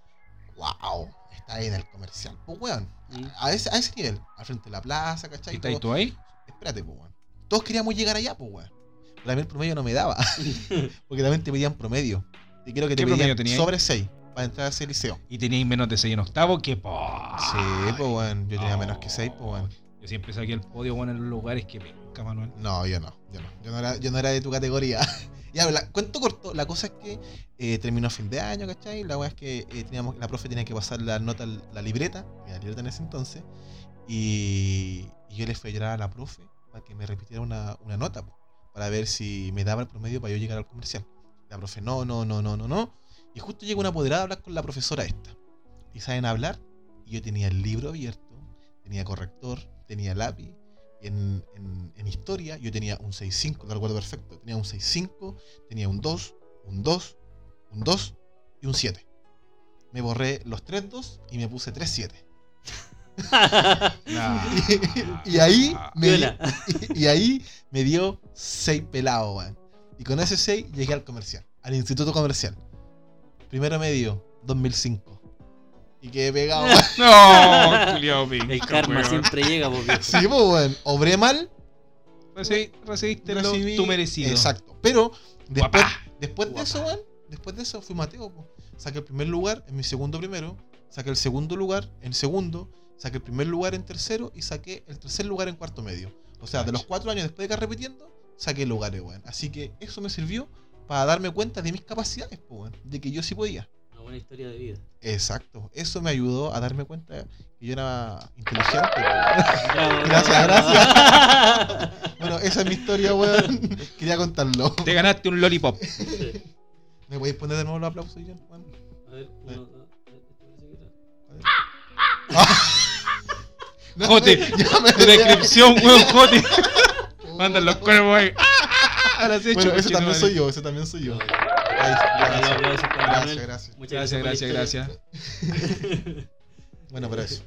¡Wow! Está ahí en el comercial. Pues weón, a ese, a ese nivel, al frente de la plaza, ¿cachai? ¿Estás Todo- tú ahí? Espérate, pues, weón. Todos queríamos llegar allá, pues, weón. Pero a mí el promedio no me daba. Porque también te pedían promedio. Y creo que te sobre 6 para entrar a ese liceo. Y teníais menos de 6 en octavo, que po. Sí, pues, weón. Yo tenía menos que 6, pues, weón. Yo siempre saqué el podio, bueno, en los lugares que penca, Manuel. No, yo no, yo no. Yo no era, yo no era de tu categoría. ya, la, cuento corto. La cosa es que eh, terminó fin de año, ¿cachai? La weá es que eh, teníamos, la profe tenía que pasar la nota, la libreta, la libreta en ese entonces. Y, yo le fui a llorar a la profe para que me repitiera una, una nota, para ver si me daba el promedio para yo llegar al comercial. La profe, no, no, no, no, no, no. Y justo llega una apoderada a hablar con la profesora esta. Y saben hablar. Y yo tenía el libro abierto, tenía corrector, tenía lápiz. Y en, en- en historia yo tenía un 6.5, lo recuerdo perfecto. Tenía un 6.5, tenía un 2, un 2, un 2 y un 7. Me borré los 3 2 y me puse 3 7. Nah. Y ahí me, Viola. y ahí me dio 6 pelados, weón. Y con ese 6 llegué al comercial, al instituto comercial. Primero medio, 2005. Y quedé pegado, weón. No, culiao El karma weón. siempre llega, viejo. Sí, pues, weón. Obré mal, Reci- Recibiste lo recibí- tu merecido. Exacto. Pero después, después de eso, weón, después de eso fui Mateo, po. Saqué el primer lugar en mi segundo primero, saqué el segundo lugar en segundo, saqué el primer lugar en tercero y saqué el tercer lugar en cuarto medio. O sea, de los cuatro años después de que repitiendo, saqué lugares, weón. Así que eso me sirvió para darme cuenta de mis capacidades, po, weón. De que yo sí podía. Una historia de vida. Exacto. Eso me ayudó a darme cuenta que yo era inteligente. Bravo, Gracias, bravo. gracias. Bueno, esa es mi historia, weón. Quería contarlo. Te ganaste un lollipop. Sí. ¿Me podéis poner de nuevo los aplausos, John? Weón? A ver, uno, dos, tres, este No, Jote, ya me- Tu descripción, weón, jote. Mandan los cuervos ahí. Ahora sí, Bueno, ese también soy yo, ese también soy yo. Gracias, gracias, gracias. Muchas Gracias, gracias, gracias. Bueno, pero eso.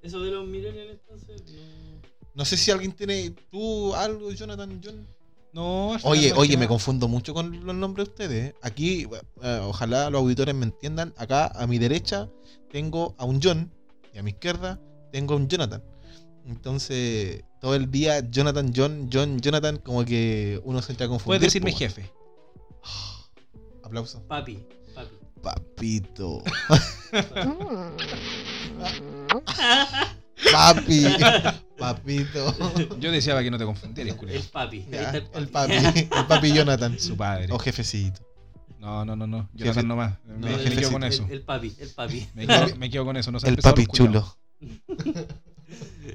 Eso de los millennials entonces, no. No sé si alguien tiene tú algo, Jonathan, John. No, Oye, oye, me confundo mucho con los nombres de ustedes. ¿eh? Aquí, eh, ojalá los auditores me entiendan. Acá a mi derecha tengo a un John y a mi izquierda tengo a un Jonathan. Entonces, todo el día Jonathan, John, John, Jonathan, como que uno se entra a confundir. Puedes decirme jefe. Aplauso. Papi, papi. Papito. Papi. Papito. Yo deseaba que no te confundieras, El papi. Ya, está el papi. El papi Jonathan. Su padre. O jefecito. No, no, no, no. Jefe- Jonathan nomás. No, Me, quedo con el, eso. el papi, el papi. Me quedo, me quedo con eso. No El papi chulo.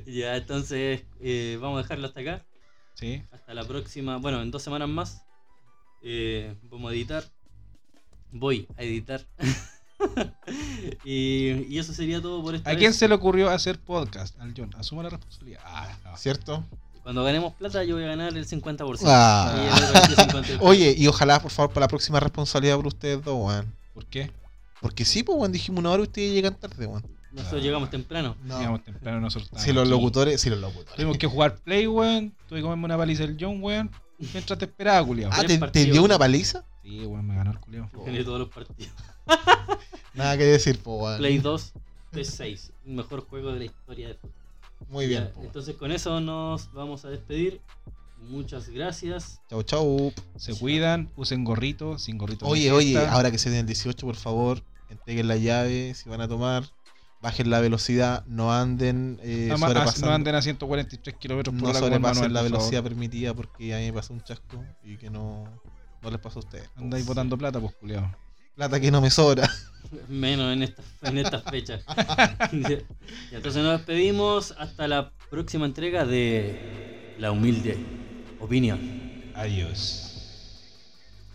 Ya, entonces eh, vamos a dejarlo hasta acá. Sí. Hasta la próxima. Bueno, en dos semanas más. eh, vamos a editar. Voy a editar. y, y eso sería todo por esta ¿A vez. quién se le ocurrió hacer podcast? Al John. Asuma la responsabilidad. Ah, no. ¿Cierto? Cuando ganemos plata, yo voy a ganar el 50%. Ah. Y el otro 50%. Oye, y ojalá, por favor, para la próxima responsabilidad por ustedes dos, weón. ¿Por qué? Porque sí, pues, weón, dijimos una hora y ustedes llegan tarde, weón. Nosotros llegamos temprano. No. Llegamos temprano nosotros. Si los locutores, si los locutores. Tuvimos que jugar play, weón. Tuve que comerme una paliza del John, weón. Mientras te esperaba, culiao. Ah, ¿te, te dio una paliza? Sí, weón, me ganó el culiao. Gané todos los partidos. Nada que decir, pues, weón. Play 2, PS6. El mejor juego de la historia de fútbol. Muy bien, Ya, po, entonces con eso nos vamos a despedir. Muchas gracias. Chau, chau. Se cuidan, usen gorrito, sin gorrito. no Oye, oye, ahora que se den el 18, por favor, entreguen la llave si van a tomar. Bajen la velocidad, no anden eh, sobrepasando. no anden a 143 kilómetros por no hora el sobrepasen manual, la favor. velocidad permitida porque a mí me pasó un chasco y que no, no les pasó a ustedes. Andáis botando plata, pues, culiao. Plata que no me sobra. Menos en estas en estas fechas. y entonces nos despedimos hasta la próxima entrega de La Humilde Opinión. Adiós.